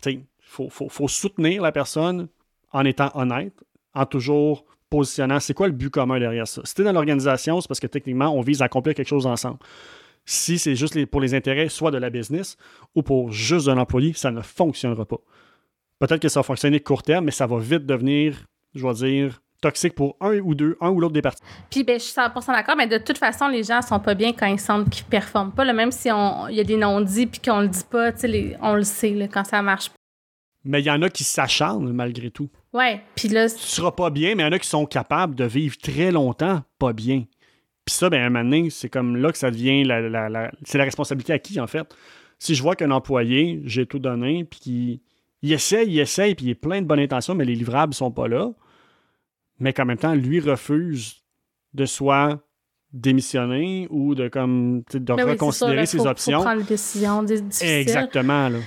tu sais, faut, faut, soutenir la personne en étant honnête, en toujours positionnant c'est quoi le but commun derrière ça. Si tu es dans l'organisation, c'est parce que techniquement, on vise à accomplir quelque chose ensemble. Si c'est juste pour les intérêts, soit de la business ou pour juste un employé, ça ne fonctionnera pas. Peut-être que ça va fonctionner court terme, mais ça va vite devenir, je dois dire, toxique pour un ou deux, un ou l'autre des parties. Puis ben, je suis 100% d'accord, mais de toute façon, les gens sont pas bien quand ils sentent qu'ils performent pas. même si il y a des non-dits puis qu'on le dit pas, on le sait quand ça marche pas mais il y en a qui s'acharnent malgré tout. Ouais, puis là. Tu seras pas bien, mais il y en a qui sont capables de vivre très longtemps pas bien. Puis ça, ben, à un moment donné, c'est comme là que ça devient la, c'est la responsabilité à qui, en fait. Si je vois qu'un employé, j'ai tout donné, puis qu'il il essaye, il essaye, puis il est plein de bonnes intentions, mais les livrables sont pas là, mais qu'en même temps, lui refuse de soit démissionner ou de comme de Ben reconsidérer ça, ses faut- options. Faut prendre des décisions difficiles. Exactement. Là.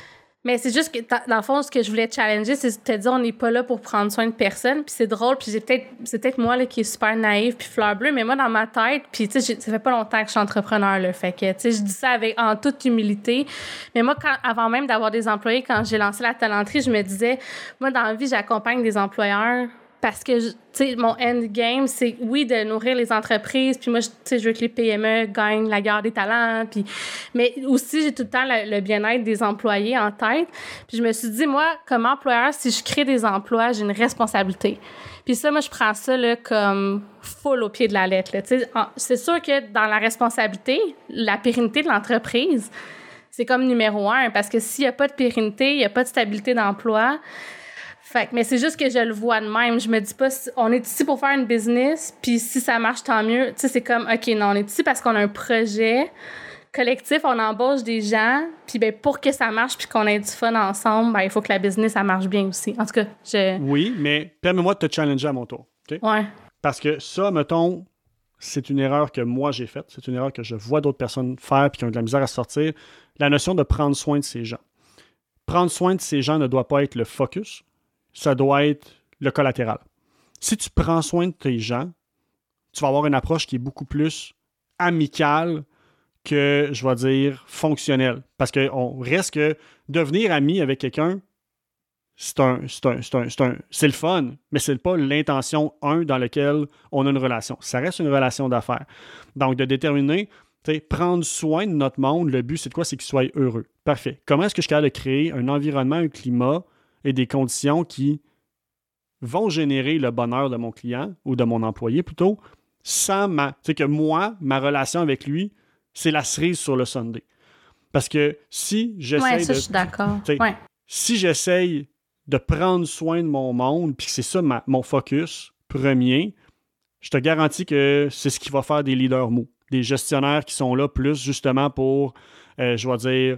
Mais c'est juste que, dans- le fond, ce que je voulais challenger, c'est de te dire, on n'est pas là pour prendre soin de personne. Puis c'est drôle, puis peut-être, c'est peut-être moi là, qui est super naïve puis fleur bleue, mais moi, dans ma tête, puis tu sais, ça fait pas longtemps que je suis entrepreneur, là. Fait que, tu sais, je dis ça avec, en toute humilité. Mais moi, quand, avant même d'avoir des employés, quand j'ai lancé la talenterie, je me disais, moi, dans la vie, j'accompagne des employeurs parce que, tu sais, mon end game, c'est, oui, de nourrir les entreprises, puis moi, tu sais, je veux que les PME gagnent la guerre des talents, puis... Mais aussi, j'ai tout le temps le, bien-être des employés en tête. Puis je me suis dit, moi, comme employeur, si je crée des emplois, j'ai une responsabilité. Puis ça, moi, je prends ça là, comme full au pied de la lettre. C'est sûr que dans la responsabilité, la pérennité de l'entreprise, c'est comme numéro un, parce que s'il n'y a pas de pérennité, il n'y a pas de stabilité d'emploi. Fait mais c'est juste que je le vois de même. Je me dis pas, si- on est ici pour faire une business, puis si ça marche, tant mieux. Tu sais, c'est comme, OK, non, on est ici parce qu'on a un projet collectif, on embauche des gens, puis ben, pour que ça marche, puis qu'on ait du fun ensemble, ben, il faut que la business, ça marche bien aussi. En tout cas, je... Oui, mais permets-moi de te challenger à mon tour. OK? Ouais. Parce que ça, mettons, c'est une erreur que moi j'ai faite. C'est une erreur que je vois d'autres personnes faire puis qui ont de la misère à sortir. La notion de prendre soin de ces gens. Prendre soin de ces gens ne doit pas être le focus, ça doit être le collatéral. Si tu prends soin de tes gens, tu vas avoir une approche qui est beaucoup plus amicale que, je vais dire, fonctionnelle. Parce qu'on reste que devenir ami avec quelqu'un, c'est un, c'est le fun, mais c'est pas l'intention, un, dans lequel on a une relation. Ça reste une relation d'affaires. Donc, de déterminer, prendre soin de notre monde, le but, c'est de quoi? C'est qu'il soit heureux. Parfait. Comment est-ce que je suis capable de créer un environnement, un climat et des conditions qui vont générer le bonheur de mon client ou de mon employé plutôt, sans ma. Sais, que moi, ma relation avec lui, c'est la cerise sur le Sunday. Parce que si j'essaie Ouais, ça, de je suis d'accord. Ouais. si j'essaye de prendre soin de mon monde, puis que c'est ça ma- mon focus premier, je te garantis que c'est ce qui va faire des leaders mous. Des gestionnaires qui sont là plus justement pour, euh, je vais dire,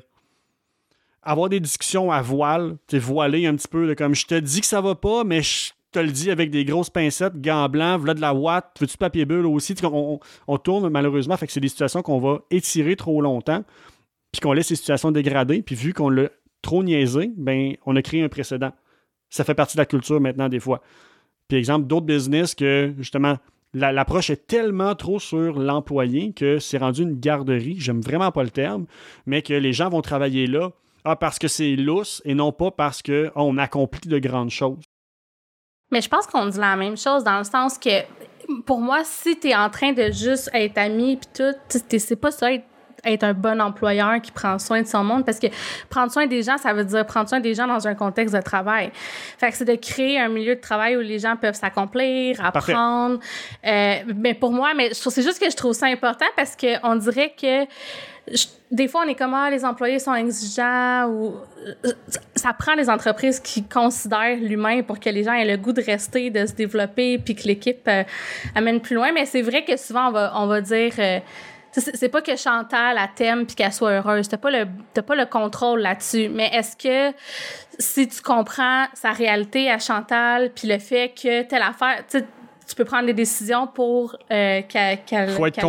avoir des discussions à voile, tu sais, voiler un petit peu, comme je te dis que ça va pas, mais je te le dis avec des grosses pincettes, gants blancs, voilà de la ouate, veux-tu papier bulle aussi? On, tourne malheureusement, fait que c'est des situations qu'on va étirer trop longtemps, puis qu'on laisse les situations dégrader, puis vu qu'on l'a trop niaisé, ben on a créé un précédent. Ça fait partie de la culture maintenant des fois. Puis exemple, d'autres business que justement la- l'approche est tellement trop sur l'employé que c'est rendu une garderie, j'aime vraiment pas le terme, mais que les gens vont travailler là ah, parce que c'est lousse et non pas parce qu'on accomplit de grandes choses. Mais je pense qu'on dit la même chose dans le sens que, pour moi, si tu en train de juste être ami puis tout, c'est pas ça être, être un bon employeur qui prend soin de son monde parce que prendre soin des gens, ça veut dire prendre soin des gens dans un contexte de travail. Fait que c'est de créer un milieu de travail où les gens peuvent s'accomplir, apprendre. Euh, mais pour moi, mais c'est juste que je trouve ça important parce que on dirait que je- des fois, on est comme, ah, les employés sont exigeants ou euh, ça- prend des entreprises qui considèrent l'humain pour que les gens aient le goût de rester, de se développer, puis que l'équipe euh, amène plus loin. Mais c'est vrai que souvent, on va, on va dire, euh, c'est pas que Chantal la t'aime puis qu'elle soit heureuse. T'as pas le, t'as pas le contrôle là-dessus. Mais est-ce que si tu comprends sa réalité à Chantal puis le fait que telle affaire, tu peux prendre des décisions pour euh, qu'elle, Il faut être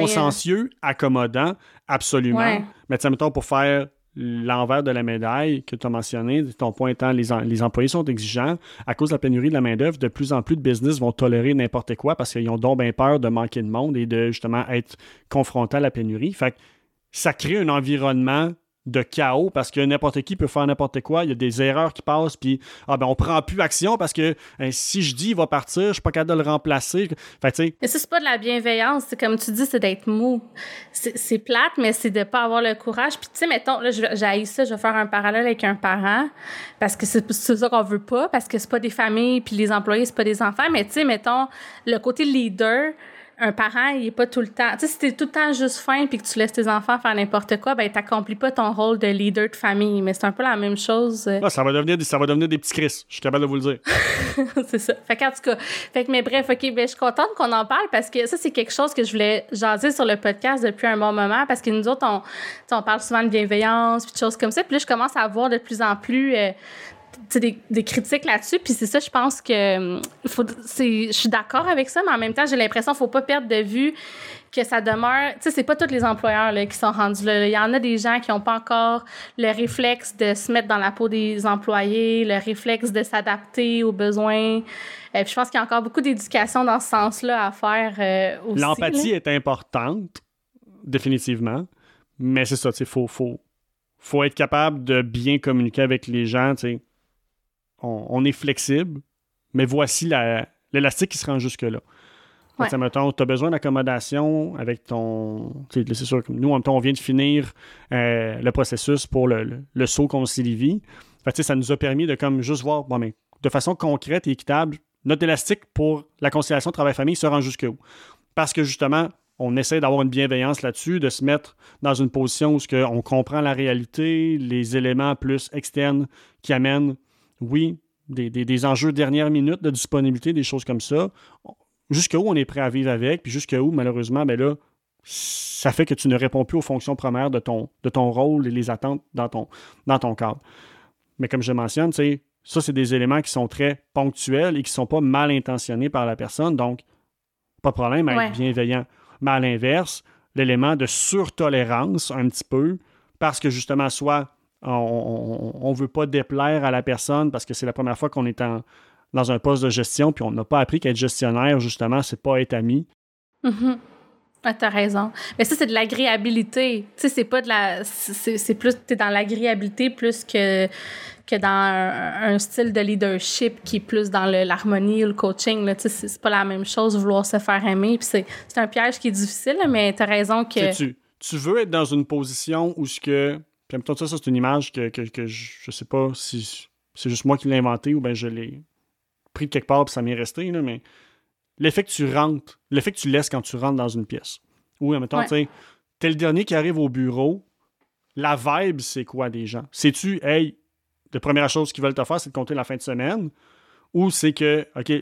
accommodant, absolument. Ouais. Mais tu mettons, pour faire l'envers de la médaille que tu as mentionné, ton point étant les, les employés sont exigeants. À cause de la pénurie de la main-d'œuvre, de plus en plus de business vont tolérer n'importe quoi parce qu'ils ont donc bien peur de manquer de monde et de justement être confrontés à la pénurie. Fait que ça crée un environnement de chaos parce que n'importe qui peut faire n'importe quoi. Il y a des erreurs qui passent, puis ah ben on prend plus action parce que hein, si je dis il va partir, je suis pas capable de le remplacer. Fait Mais ça, c'est pas de la bienveillance. C'est comme tu dis, c'est d'être mou. C'est plate, mais c'est de pas avoir le courage. Puis, tu sais, mettons, là, j'ai ça, je vais faire un parallèle avec un parent, parce que c'est c'est ça qu'on veut pas, parce que c'est pas des familles, puis les employés, c'est pas des enfants. Mais, tu sais, mettons, le côté leader, un parent, il est pas tout le temps. Tu sais, si t'es tout le temps juste fin puis que tu laisses tes enfants faire n'importe quoi, ben, t'accomplis pas ton rôle de leader de famille. Mais c'est un peu la même chose. euh, ah, ça, va devenir, des- ça va devenir des petits cris. Je suis capable de vous le dire. (laughs) c'est ça. Fait qu'en tout cas, fait que, mais bref, OK, ben, je suis contente qu'on en parle parce que ça, c'est quelque chose que je voulais jaser sur le podcast depuis un bon moment parce que nous autres, on, on parle souvent de bienveillance puis de choses comme ça. Puis là, je commence à voir de plus en plus euh, des, des critiques là-dessus. Puis c'est ça, je pense que hum, il faut, je suis d'accord avec ça, mais en même temps, j'ai l'impression qu'il faut pas perdre de vue que ça demeure. Tu sais, c'est pas tous les employeurs là, qui sont rendus là. Il y en a des gens qui n'ont pas encore le réflexe de se mettre dans la peau des employés, le réflexe de s'adapter aux besoins. Et puis je pense qu'il y a encore beaucoup d'éducation dans ce sens-là à faire euh, aussi. L'empathie est importante, définitivement. Mais c'est ça, tu sais, faut, faut, faut être capable de bien communiquer avec les gens, tu sais. On, on est flexible, mais voici l'élastique qui se rend jusque-là. Ouais. Mettons, tu as besoin d'accommodation avec ton. C'est sûr que nous, en même temps, on vient de finir euh, le processus pour le, le, saut concilivie. Fait, ça nous a permis de comme juste voir, bon, mais de façon concrète et équitable, notre élastique pour la conciliation travail-famille se rend jusqu'où? Parce que justement, on essaie d'avoir une bienveillance là-dessus, de se mettre dans une position où on comprend la réalité, les éléments plus externes qui amènent, oui, des, des, des enjeux dernière minute de disponibilité, des choses comme ça jusqu'à où on est prêt à vivre avec, puis jusqu'à où, malheureusement, ben là, ça fait que tu ne réponds plus aux fonctions premières de ton, de ton rôle et les attentes dans ton, dans ton cadre. Mais comme je mentionne, ça, c'est des éléments qui sont très ponctuels et qui ne sont pas mal intentionnés par la personne, donc pas de problème à être bienveillant. Mais à l'inverse, l'élément de surtolérance, un petit peu, parce que justement, soit on ne veut pas déplaire à la personne parce que c'est la première fois qu'on est en, dans un poste de gestion, puis on n'a pas appris qu'être gestionnaire, justement, c'est pas être ami. Mm-hmm. Ah, t'as raison. Mais ça, c'est de l'agréabilité. Tu sais, c'est pas de la. C'est plus. T'es dans l'agréabilité plus que, que dans un, style de leadership qui est plus dans l'harmonie ou le coaching. Tu sais, c'est pas la même chose, vouloir se faire aimer. Puis c'est un piège qui est difficile, mais t'as raison que. Tu, tu veux être dans une position où ce que. Puis en même temps, ça, c'est une image que, que, que je, je sais pas si c'est juste moi qui l'ai inventée ou bien je l'ai pris de quelque part puis ça m'est resté, là, mais l'effet que tu rentres, l'effet que tu laisses quand tu rentres dans une pièce. Ou, admettons, tu sais, t'es le dernier qui arrive au bureau, la vibe, c'est quoi des gens? C'est-tu, hey, la première chose qu'ils veulent te faire, c'est de compter la fin de semaine? Ou c'est que, OK,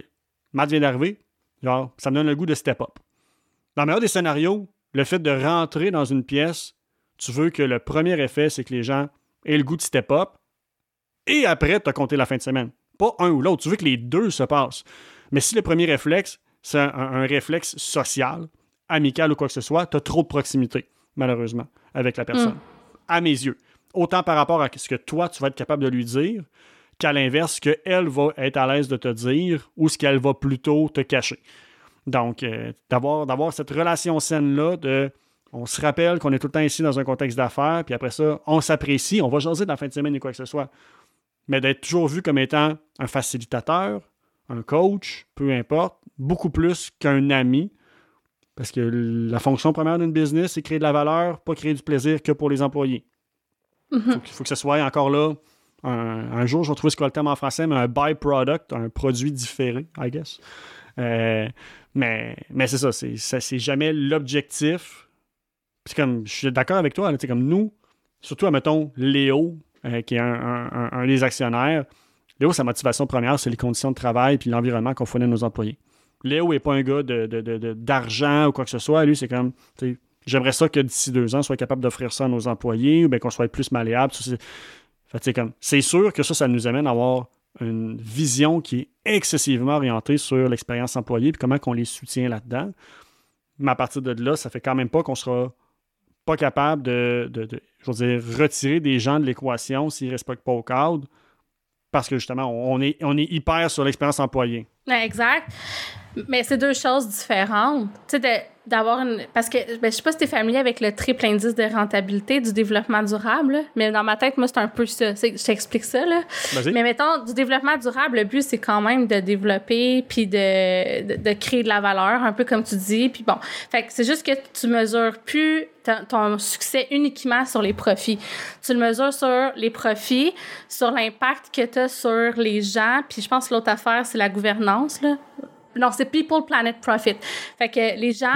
Matt vient d'arriver, genre, ça me donne le goût de step up. Dans le meilleur des scénarios, le fait de rentrer dans une pièce, tu veux que le premier effet, c'est que les gens aient le goût de step up, et après, tu as compté la fin de semaine. Pas un ou l'autre. Tu veux que les deux se passent. Mais si le premier réflexe, c'est un, réflexe social, amical ou quoi que ce soit, tu as trop de proximité, malheureusement, avec la personne. Hmm. À mes yeux. Autant par rapport à ce que toi, tu vas être capable de lui dire, qu'à l'inverse, ce qu'elle va être à l'aise de te dire ou ce qu'elle va plutôt te cacher. Donc, euh, d'avoir cette relation saine-là de on se rappelle qu'on est tout le temps ici dans un contexte d'affaires, puis après ça, on s'apprécie, on va jaser dans la fin de semaine ou quoi que ce soit mais d'être toujours vu comme étant un facilitateur, un coach, peu importe, beaucoup plus qu'un ami. Parce que la fonction première d'une business, c'est créer de la valeur, pas créer du plaisir que pour les employés. Il mm-hmm. faut, que ce soit encore là. Un, jour, je vais trouver ce qu'on le terme en français, mais un byproduct, un produit différé, I guess. Euh, mais mais c'est ça, c'est jamais l'objectif. Comme, je suis d'accord avec toi, comme nous, surtout, admettons, Léo, euh, qui est un, des actionnaires, Léo, sa motivation première, c'est les conditions de travail puis l'environnement qu'on fournit à nos employés. Léo n'est pas un gars d'argent de, ou quoi que ce soit. Lui, c'est comme, j'aimerais ça que d'ici deux ans, on soit capable d'offrir ça à nos employés ou bien qu'on soit plus malléable. C'est sûr que ça, ça nous amène à avoir une vision qui est excessivement orientée sur l'expérience employée et comment on les soutient là-dedans. Mais à partir de là, ça fait quand même pas qu'on sera pas capable de, je veux dire, retirer des gens de l'équation s'ils ne respectent pas au cadre, parce que justement, on est, on est hyper sur l'expérience employée. Exact. Mais c'est deux choses différentes. Tu sais, d'avoir une. Parce que ben, je sais pas si tu es familier avec le triple indice de rentabilité du développement durable, mais dans ma tête, moi, c'est un peu ça. Je t'explique ça. Là. Mais mettons, du développement durable, le but, c'est quand même de développer puis de, de, créer de la valeur, un peu comme tu dis. Puis bon, fait que c'est juste que tu mesures plus ton succès uniquement sur les profits. Tu le mesures sur les profits, sur l'impact que tu as sur les gens, puis je pense que l'autre affaire, c'est la gouvernance. Là non, c'est People, Planet, Profit. Fait que les gens,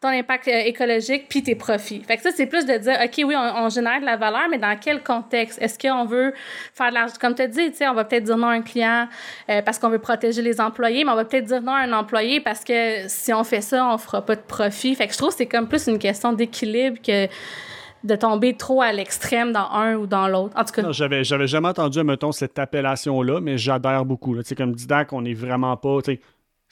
ton impact euh, écologique, puis tes profits. Fait que ça, c'est plus de dire, OK, oui, on, génère de la valeur, mais dans quel contexte? Est-ce qu'on veut faire de l'argent? Comme tu as dit, tu sais, on va peut-être dire non à un client euh, parce qu'on veut protéger les employés, mais on va peut-être dire non à un employé parce que si on fait ça, on fera pas de profit. Fait que je trouve que c'est comme plus une question d'équilibre que de tomber trop à l'extrême dans un ou dans l'autre. En tout cas. J'avais, j'avais jamais entendu, mettons, cette appellation-là, mais j'adhère beaucoup. Là. Comme Didac, on n'est vraiment pas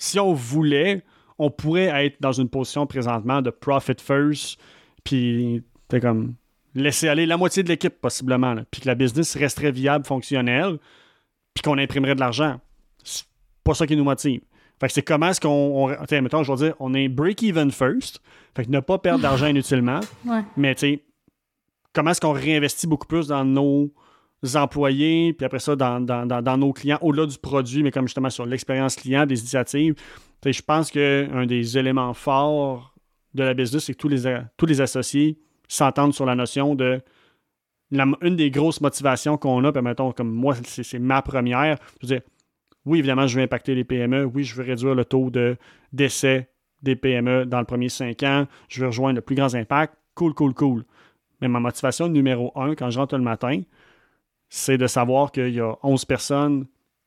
si on voulait, on pourrait être dans une position présentement de profit first, puis t'es comme laisser aller la moitié de l'équipe possiblement, puis que la business resterait viable, fonctionnelle, puis qu'on imprimerait de l'argent. C'est pas ça qui nous motive. Fait que c'est comment est-ce qu'on. mettons, je vais dire, on est break-even first. Fait que ne pas perdre d'argent (laughs) inutilement. Mais tu sais, comment est-ce qu'on réinvestit beaucoup plus dans nos employés, puis après ça, dans, dans, nos clients, au-delà du produit, mais comme justement sur l'expérience client, des initiatives. Je pense qu'un des éléments forts de la business, c'est que tous les, tous les associés s'entendent sur la notion de une des grosses motivations qu'on a, puis mettons, comme moi, c'est ma première. Je veux dire, oui, évidemment, je veux impacter les PME. Oui, je veux réduire le taux de décès des PME dans le premier cinq ans. Je veux rejoindre le plus grand impact. Cool, cool, cool. Mais ma motivation numéro un, quand je rentre le matin, c'est de savoir qu'il y a 11 personnes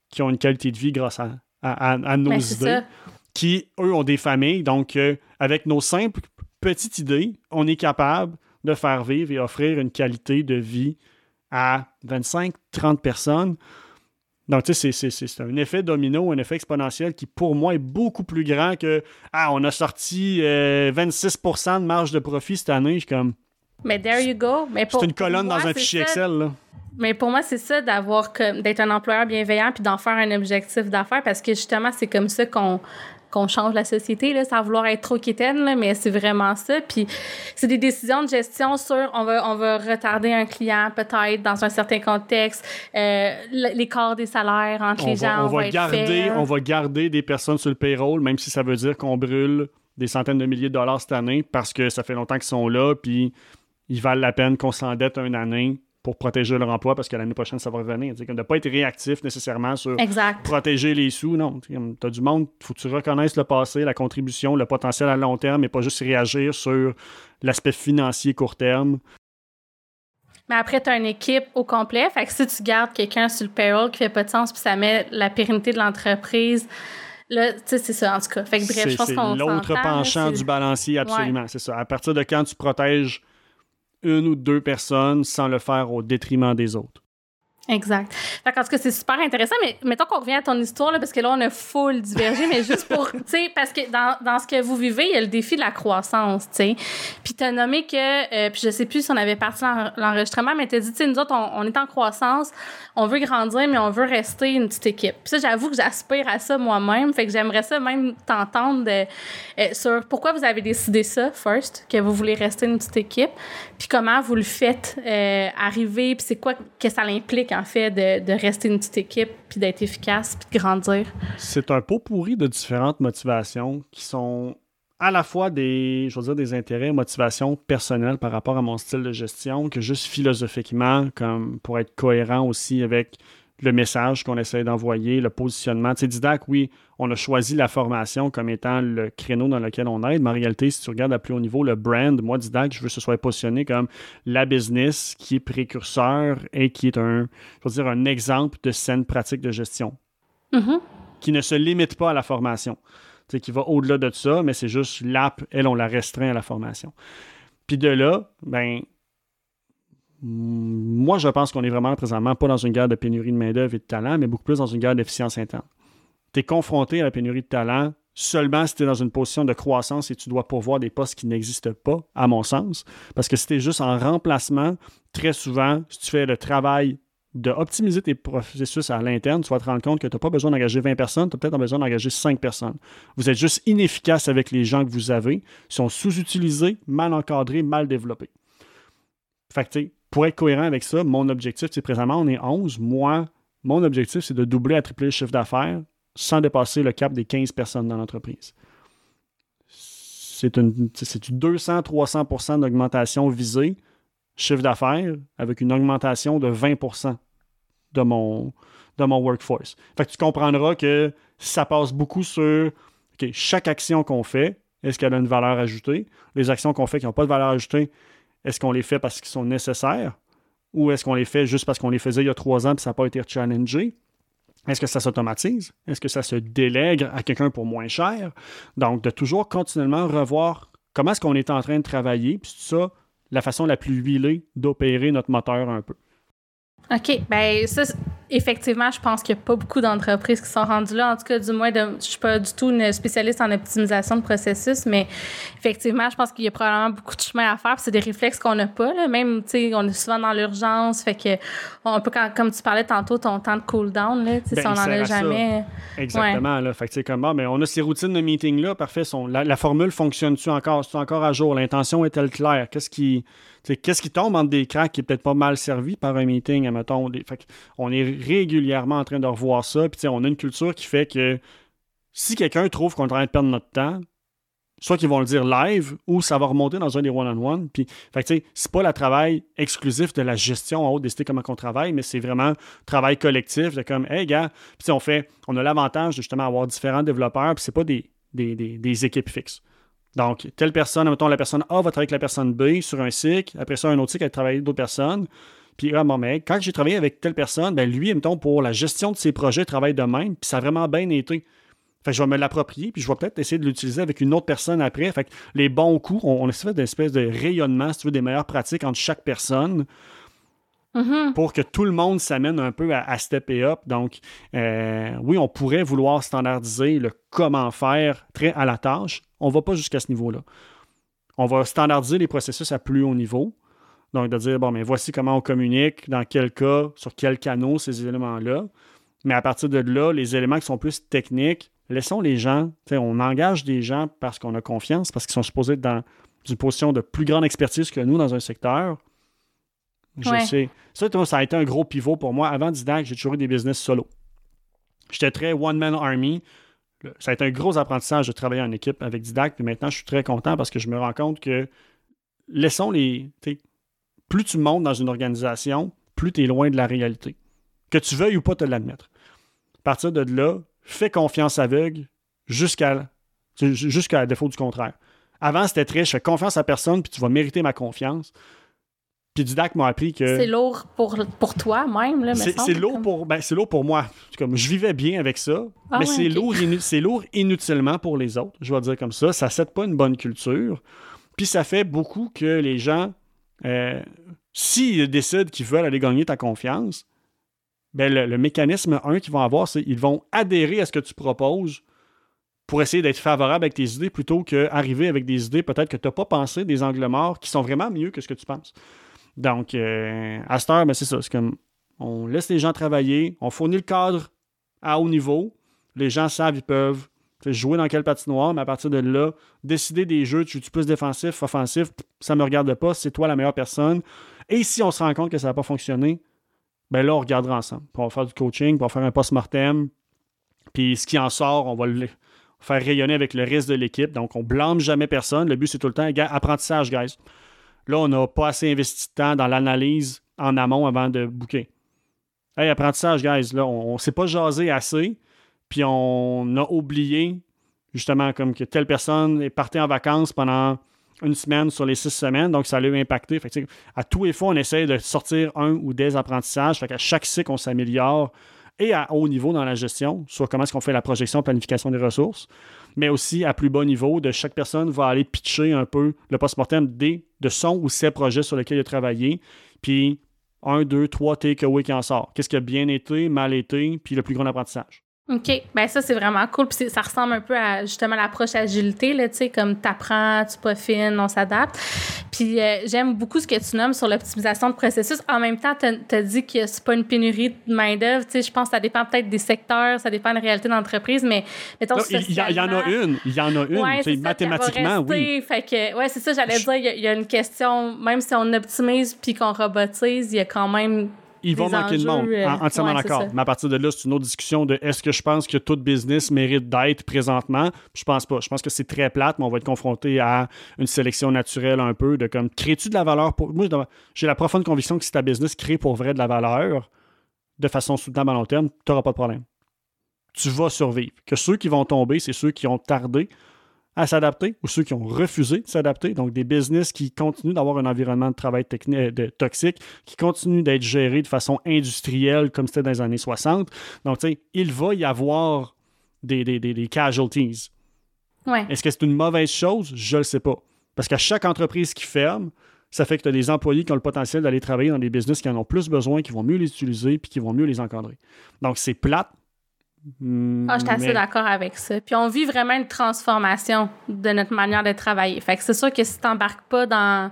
qui ont une qualité de vie grâce à, à, nos ben, idées, qui, eux, ont des familles. Donc, euh, avec nos simples petites idées, on est capable de faire vivre et offrir une qualité de vie à 25-30 personnes. Donc, tu sais, c'est un effet domino, un effet exponentiel qui, pour moi, est beaucoup plus grand que Ah, on a sorti 26% euh, de marge de profit cette année. Je suis comme. Mais there you go. C'est une colonne dans un fichier Excel, là. Mais pour moi, c'est ça d'avoir d'être un employeur bienveillant puis d'en faire un objectif d'affaires parce que justement, c'est comme ça qu'on qu'on change la société, là, sans vouloir être trop quétaine, là, mais c'est vraiment ça. Puis c'est des décisions de gestion sur on va, on va retarder un client peut-être dans un certain contexte, euh, l'écart des salaires entre les gens. on, va, garder, on va garder des personnes sur le payroll, même si ça veut dire qu'on brûle des centaines de milliers de dollars cette année parce que ça fait longtemps qu'ils sont là, puis ils valent la peine qu'on s'endette une année pour protéger leur emploi parce que l'année prochaine, ça va revenir. de ne pas être réactif nécessairement sur protéger les sous. Non, tu as du monde, il faut que tu reconnaisses le passé, la contribution, le potentiel à long terme et pas juste réagir sur l'aspect financier court terme. Mais après, tu as une équipe au complet. Fait que si tu gardes quelqu'un sur le payroll qui fait pas de sens puis ça met la pérennité de l'entreprise Là, tu sais, c'est ça, en tout cas. Fait que bref, je pense qu'on l'autre penchant du balancier, absolument. C'est ça. À partir de quand tu protèges une ou deux personnes sans le faire au détriment des autres. Exact. Fait en tout cas, c'est super intéressant, mais mettons qu'on revient à ton histoire, là, parce que là, on a full divergé, mais juste pour, (laughs) tu sais, parce que dans, dans, ce que vous vivez, il y a le défi de la croissance, tu sais. Puis t'as nommé que, euh, puis je sais plus si on avait parti l'enregistrement, mais t'as dit, tu sais, nous autres, on, est en croissance, on veut grandir, mais on veut rester une petite équipe. Puis ça, j'avoue que j'aspire à ça moi-même, fait que j'aimerais ça même t'entendre euh, sur pourquoi vous avez décidé ça, first, que vous voulez rester une petite équipe, puis comment vous le faites euh, arriver, puis c'est quoi que ça implique en fait de, rester une petite équipe, puis d'être efficace, puis de grandir? C'est un pot pourri de différentes motivations qui sont à la fois des, je veux dire, des intérêts, motivations personnelles par rapport à mon style de gestion, que juste philosophiquement, comme pour être cohérent aussi avec le message qu'on essaie d'envoyer, le positionnement. Tu sais, Didac, oui, on a choisi la formation comme étant le créneau dans lequel on aide, mais en réalité, si tu regardes à plus haut niveau, le brand, moi, Didac, je veux que ce soit positionné comme la business qui est précurseur et qui est un, je veux dire, un exemple de saine pratique de gestion. Mm-hmm. Qui ne se limite pas à la formation. Tu sais, qui va au-delà de ça, mais c'est juste l'app, elle, on la restreint à la formation. Puis de là, ben, moi, je pense qu'on est vraiment présentement pas dans une guerre de pénurie de main-d'œuvre et de talent, mais beaucoup plus dans une guerre d'efficience interne. Tu es confronté à la pénurie de talent seulement si tu es dans une position de croissance et tu dois pourvoir des postes qui n'existent pas, à mon sens. Parce que si tu es juste en remplacement, très souvent, si tu fais le travail d'optimiser tes processus à l'interne, tu vas te rendre compte que tu n'as pas besoin d'engager 20 personnes, tu as peut-être besoin d'engager 5 personnes. Vous êtes juste inefficace avec les gens que vous avez, ils sont sous-utilisés, mal encadrés, mal développés. Fait que, pour être cohérent avec ça, mon objectif, c'est présentement, on est 11. Moi, mon objectif, c'est de doubler à tripler le chiffre d'affaires sans dépasser le cap des 15 personnes dans l'entreprise. C'est du 200-300% d'augmentation visée, chiffre d'affaires, avec une augmentation de 20% de mon, de mon workforce. Fait que tu comprendras que ça passe beaucoup sur chaque action qu'on fait, est-ce qu'elle a une valeur ajoutée? Les actions qu'on fait qui n'ont pas de valeur ajoutée, est-ce qu'on les fait parce qu'ils sont nécessaires ou est-ce qu'on les fait juste parce qu'on les faisait il y a trois ans et ça n'a pas été challengé? Est-ce que ça s'automatise? Est-ce que ça se délègue à quelqu'un pour moins cher? Donc, de toujours continuellement revoir comment est-ce qu'on est en train de travailler, puis ça, la façon la plus huilée d'opérer notre moteur un peu. OK. Ben ça, effectivement, je pense qu'il n'y a pas beaucoup d'entreprises qui sont rendues là. En tout cas, du moins, de, je ne suis pas du tout une spécialiste en optimisation de processus, mais effectivement, je pense qu'il y a probablement beaucoup de chemin à faire. C'est des réflexes qu'on n'a pas. Là. Même, tu sais, on est souvent dans l'urgence. Fait que, on peut, comme tu parlais tantôt, ton temps de cool-down, là, ben, si on n'en a jamais. Exactement. Là. Fait que, comme, mais on a ces routines de meeting-là, parfait. Sont, la, formule fonctionne-tu encore? C'est encore à jour? L'intention est-elle claire? Qu'est-ce qui Qu'est-ce qui tombe entre des cracks qui est peut-être pas mal servi par un meeting, admettons. on est régulièrement en train de revoir ça. Puis on a une culture qui fait que si quelqu'un trouve qu'on est en train de perdre notre temps, soit qu'ils vont le dire live ou ça va remonter dans un des one-on-one. Puis, c'est pas le travail exclusif de la gestion en haut, décider comment on travaille, mais c'est vraiment travail collectif de comme, hey, gars, puis on fait, on a l'avantage justement avoir différents développeurs, puis c'est pas des, des équipes fixes. Donc, telle personne, mettons, la personne A va travailler avec la personne B sur un cycle. Après ça, un autre cycle va travailler avec d'autres personnes. Puis, ah, bon, mais quand j'ai travaillé avec telle personne, ben lui, mettons, pour la gestion de ses projets, travaille de même. Puis, ça a vraiment bien été. Fait que je vais me l'approprier, puis je vais peut-être essayer de l'utiliser avec une autre personne après. Fait que les bons coups, on, on essaie d'une espèce de rayonnement, si tu veux, des meilleures pratiques entre chaque personne. Mm-hmm. pour que tout le monde s'amène un peu à, stepper up. Donc, euh, oui, on pourrait vouloir standardiser le comment faire très à la tâche. On ne va pas jusqu'à ce niveau-là. On va standardiser les processus à plus haut niveau. Donc, de dire, bon, mais voici comment on communique, dans quel cas, sur quel canot ces éléments-là. Mais à partir de là, les éléments qui sont plus techniques, laissons les gens, on engage des gens parce qu'on a confiance, parce qu'ils sont supposés être dans une position de plus grande expertise que nous dans un secteur. Je sais. Ça, ça a été un gros pivot pour moi. Avant Didac, j'ai toujours eu des business solo. J'étais très one-man army. Ça a été un gros apprentissage de travailler en équipe avec Didac. Puis maintenant, je suis très content parce que je me rends compte que laissons les. Plus tu montes dans une organisation, plus tu es loin de la réalité. Que tu veuilles ou pas te l'admettre. À partir de là, fais confiance aveugle jusqu'à jusqu'à défaut du contraire. Avant, c'était très je fais confiance à personne, puis tu vas mériter ma confiance. Puis Didac m'a appris que. C'est lourd pour, pour toi même, là, C'est lourd, pour, ben, lourd pour moi. Comme, je vivais bien avec ça, ah mais c'est lourd, lourd inutilement pour les autres, je vais dire comme ça. Ça ne cède pas une bonne culture. Puis ça fait beaucoup que les gens, euh, s'ils décident qu'ils veulent aller gagner ta confiance, ben le, mécanisme, un, qu'ils vont avoir, c'est qu'ils vont adhérer à ce que tu proposes pour essayer d'être favorable avec tes idées plutôt qu'arriver avec des idées peut-être que tu n'as pas pensé, des angles morts qui sont vraiment mieux que ce que tu penses. Donc, euh, à cette heure, ben, c'est ça. C'est comme on laisse les gens travailler, on fournit le cadre à haut niveau. Les gens savent ils peuvent jouer dans quelle patinoire, mais à partir de là, décider des jeux, tu es plus défensif, offensif, ça ne me regarde pas, c'est toi la meilleure personne. Et si on se rend compte que ça n'a pas fonctionné, ben là, on regardera ensemble. on va faire du coaching, on va faire un post-mortem. Puis ce qui en sort, on va le faire rayonner avec le reste de l'équipe. Donc, on blâme jamais personne. Le but, c'est tout le temps, apprentissage, guys. Là, on n'a pas assez investi de temps dans l'analyse en amont avant de booker. Hey, apprentissage, guys, là, on ne s'est pas jasé assez, puis on a oublié, justement, comme que telle personne est partie en vacances pendant une semaine sur les six semaines, donc ça l'a impacté. À tous les fois, on essaie de sortir un ou des apprentissages. Fait qu'à chaque cycle, on s'améliore et à haut niveau dans la gestion, sur comment est-ce qu'on fait la projection, planification des ressources mais aussi à plus bas niveau, de chaque personne va aller pitcher un peu le post-mortem des, de son ou ses projets sur lesquels il a travaillé, puis un, deux, trois takeaways qui en sort. Qu'est-ce qui a bien été, mal été, puis le plus grand apprentissage. OK. Ben ça, c'est vraiment cool. Puis ça ressemble un peu à justement l'approche agilité, là, tu sais, comme t'apprends, tu peaufines, on s'adapte. Puis euh, j'aime beaucoup ce que tu nommes sur l'optimisation de processus. En même temps, tu as dit que c'est pas une pénurie de main-d'œuvre. Tu sais, je pense que ça dépend peut-être des secteurs, ça dépend de la réalité d'entreprise, mais mettons Il y, en a une. Il y en a une. Ouais, mathématiquement, oui. Fait que, ouais, c'est ça, j'allais dire. Il y, a une question, même si on optimise puis qu'on robotise, il y a quand même il va manquer de monde. Euh, entièrement d'accord. Mais à partir de là, c'est une autre discussion de est-ce que je pense que tout business mérite d'être présentement? Je pense pas. Je pense que c'est très plate, mais on va être confronté à une sélection naturelle un peu de comme crées-tu de la valeur pour. Moi, j'ai la profonde conviction que si ta business crée pour vrai de la valeur de façon soutenable à long terme, tu n'auras pas de problème. Tu vas survivre. Que ceux qui vont tomber, c'est ceux qui ont tardé à s'adapter ou ceux qui ont refusé de s'adapter. Donc, des business qui continuent d'avoir un environnement de travail euh, de, toxique, qui continuent d'être gérés de façon industrielle comme c'était dans les années 60. Donc, tu sais, il va y avoir des, des, casualties. Est-ce que c'est une mauvaise chose? Je ne le sais pas. Parce qu'à chaque entreprise qui ferme, Ça fait que tu as des employés qui ont le potentiel d'aller travailler dans des business qui en ont plus besoin, qui vont mieux les utiliser, puis qui vont mieux les encadrer. Donc, c'est plate. Ah, je suis assez d'accord avec ça. Puis on vit vraiment une transformation de notre manière de travailler. Fait que c'est sûr que si tu n'embarques pas dans,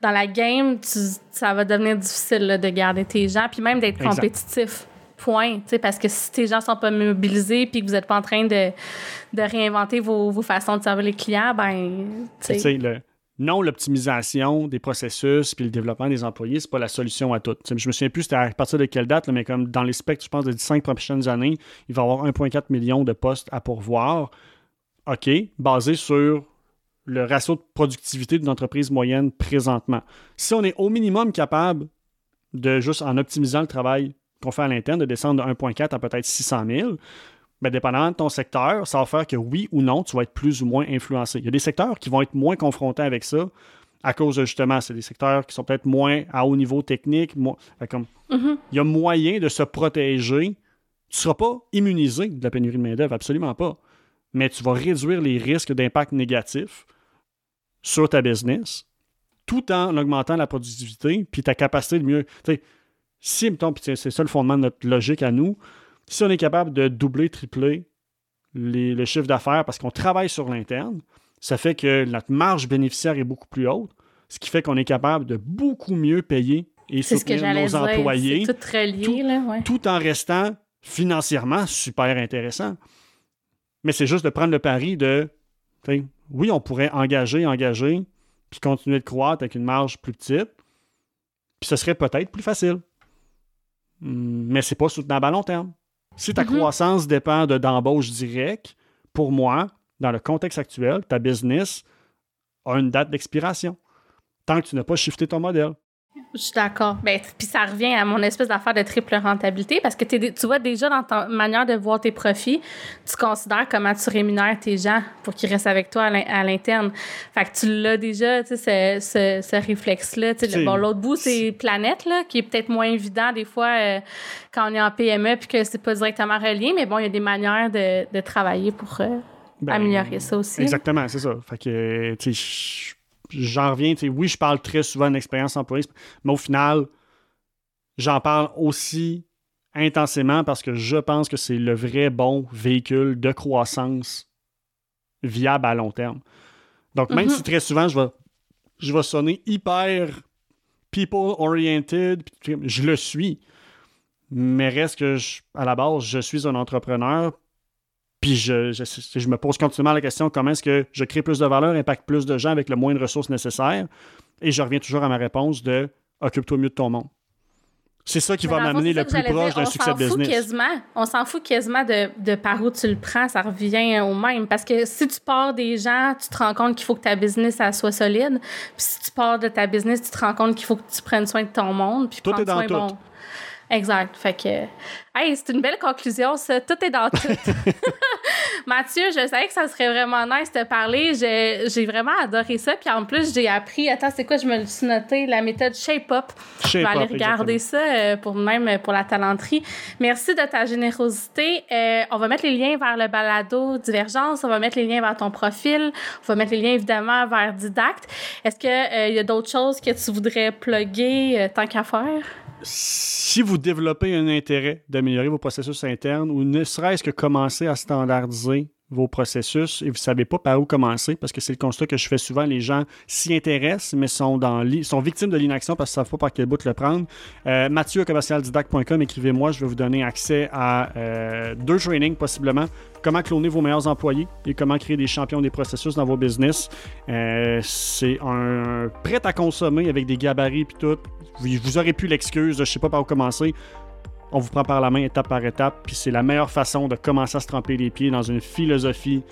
dans la game, ça va devenir difficile de garder tes gens, puis même d'être compétitif. Point. Parce que si tes gens sont pas mobilisés puis que vous n'êtes pas en train de, de réinventer vos, vos, façons de servir les clients, ben. Le, non, l'optimisation des processus puis le développement des employés, c'est pas la solution à tout. Je je me souviens plus c'était à partir de quelle date, mais comme dans les specs, je pense, des cinq prochaines années, il va y avoir 1,4 million de postes à pourvoir. OK, basé sur le ratio de productivité d'une entreprise moyenne présentement. Si on est au minimum capable de juste en optimisant le travail qu'on fait à l'interne, de descendre de 1,4 à peut-être 600 000, bien, dépendamment de ton secteur, ça va faire que oui ou non, tu vas être plus ou moins influencé. Il y a des secteurs qui vont être moins confrontés avec ça à cause de justement, c'est des secteurs qui sont peut-être moins à haut niveau technique. comme, mm-hmm. Il y a moyen de se protéger. Tu ne seras pas immunisé de la pénurie de main-d'œuvre, absolument pas. Mais tu vas réduire les risques d'impact négatif sur ta business tout en augmentant la productivité puis ta capacité de mieux. Si, mettons, c'est ça le fondement de notre logique à nous, si on est capable de doubler, tripler les, le chiffre d'affaires parce qu'on travaille sur l'interne, ça fait que notre marge bénéficiaire est beaucoup plus haute, ce qui fait qu'on est capable de beaucoup mieux payer et soutenir nos employés. Tout, tout en restant financièrement super intéressant. Mais c'est juste de prendre le pari de oui, on pourrait engager, engager, puis continuer de croître avec une marge plus petite, puis ce serait peut-être plus facile. Hmm, mais c'est pas soutenable à long terme. Si ta mm-hmm. croissance dépend de d'embauche directe, pour moi, dans le contexte actuel, ta business a une date d'expiration. Tant que tu n'as pas shifté ton modèle. Je suis d'accord. Ben, puis ça revient à mon espèce d'affaire de triple rentabilité parce que tu vois déjà dans ta manière de voir tes profits, tu considères comment tu rémunères tes gens pour qu'ils restent avec toi à l'interne. Fait que tu l'as déjà, tu sais, ce, ce, réflexe-là. Bon, l'autre bout, c'est Planète, là, qui est peut-être moins évident des fois euh, quand on est en PME puis que c'est pas directement relié, mais bon, il y a des manières de, de travailler pour euh, ben, améliorer ça aussi. Exactement, c'est ça. Fait que, tu sais, j'en reviens, oui, je parle très souvent d'expérience employée, mais au final, j'en parle aussi intensément parce que je pense que c'est le vrai bon véhicule de croissance viable à long terme. Donc, même si mhm. très souvent, je vais, je vais sonner hyper people-oriented, je le suis, mais reste que, à la base, je suis un entrepreneur, puis je, je, me pose continuellement la question comment est-ce que je crée plus de valeur, impacte plus de gens avec le moins de ressources nécessaires? Et je reviens toujours à ma réponse de occupe-toi mieux de ton monde. C'est ça qui va m'amener le plus proche d'un succès de business. Quasiment, on s'en fout quasiment de, de, par où tu le prends, ça revient au même. Parce que si tu pars des gens, tu te rends compte qu'il faut que ta business soit solide. Puis si tu pars de ta business, tu te rends compte qu'il faut que tu prennes soin de ton monde. Puis tout est dans tout. Bon. Exact. Fait que, hey, c'est une belle conclusion, ça. Tout est dans tout. (laughs) Mathieu, je savais que ça serait vraiment nice de parler. J'ai vraiment adoré ça. Puis en plus, j'ai appris, attends, c'est quoi, je me suis noté, la méthode Shape Up. je vais aller regarder ça euh, pour même pour la talenterie. Merci de ta générosité. Euh, on va mettre les liens vers le balado Divergence. On va mettre les liens vers ton profil. On va mettre les liens évidemment vers Didacte. Est-ce qu'il euh, y a d'autres choses que tu voudrais plugger tant qu'à faire? Si vous développez un intérêt d'améliorer vos processus internes ou ne serait-ce que commencer à standardiser vos processus et vous ne savez pas par où commencer, parce que c'est le constat que je fais souvent, les gens s'y intéressent, mais sont, dans sont victimes de l'inaction parce qu'ils ne savent pas par quel bout le prendre. Euh, Mathieu, écrivez-moi, je vais vous donner accès à euh, deux trainings possiblement, comment cloner vos meilleurs employés et comment créer des champions des processus dans vos business. Euh, c'est un prêt à consommer avec des gabarits et tout. Vous, aurez plus l'excuse je sais pas par où commencer. On vous prend par la main étape par étape, puis c'est la meilleure façon de commencer à se tremper les pieds dans une philosophie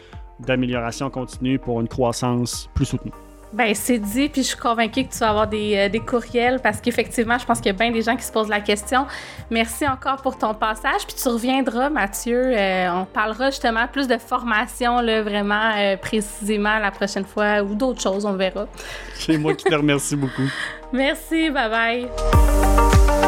d'amélioration continue pour une croissance plus soutenue. Ben, c'est dit, puis je suis convaincue que tu vas avoir des, euh, des courriels parce qu'effectivement, je pense qu'il y a bien des gens qui se posent la question. Merci encore pour ton passage, puis tu reviendras, Mathieu. Euh, on parlera justement plus de formation, là, vraiment euh, précisément la prochaine fois ou d'autres choses, on verra. C'est moi qui te remercie beaucoup. (laughs) Merci, bye bye.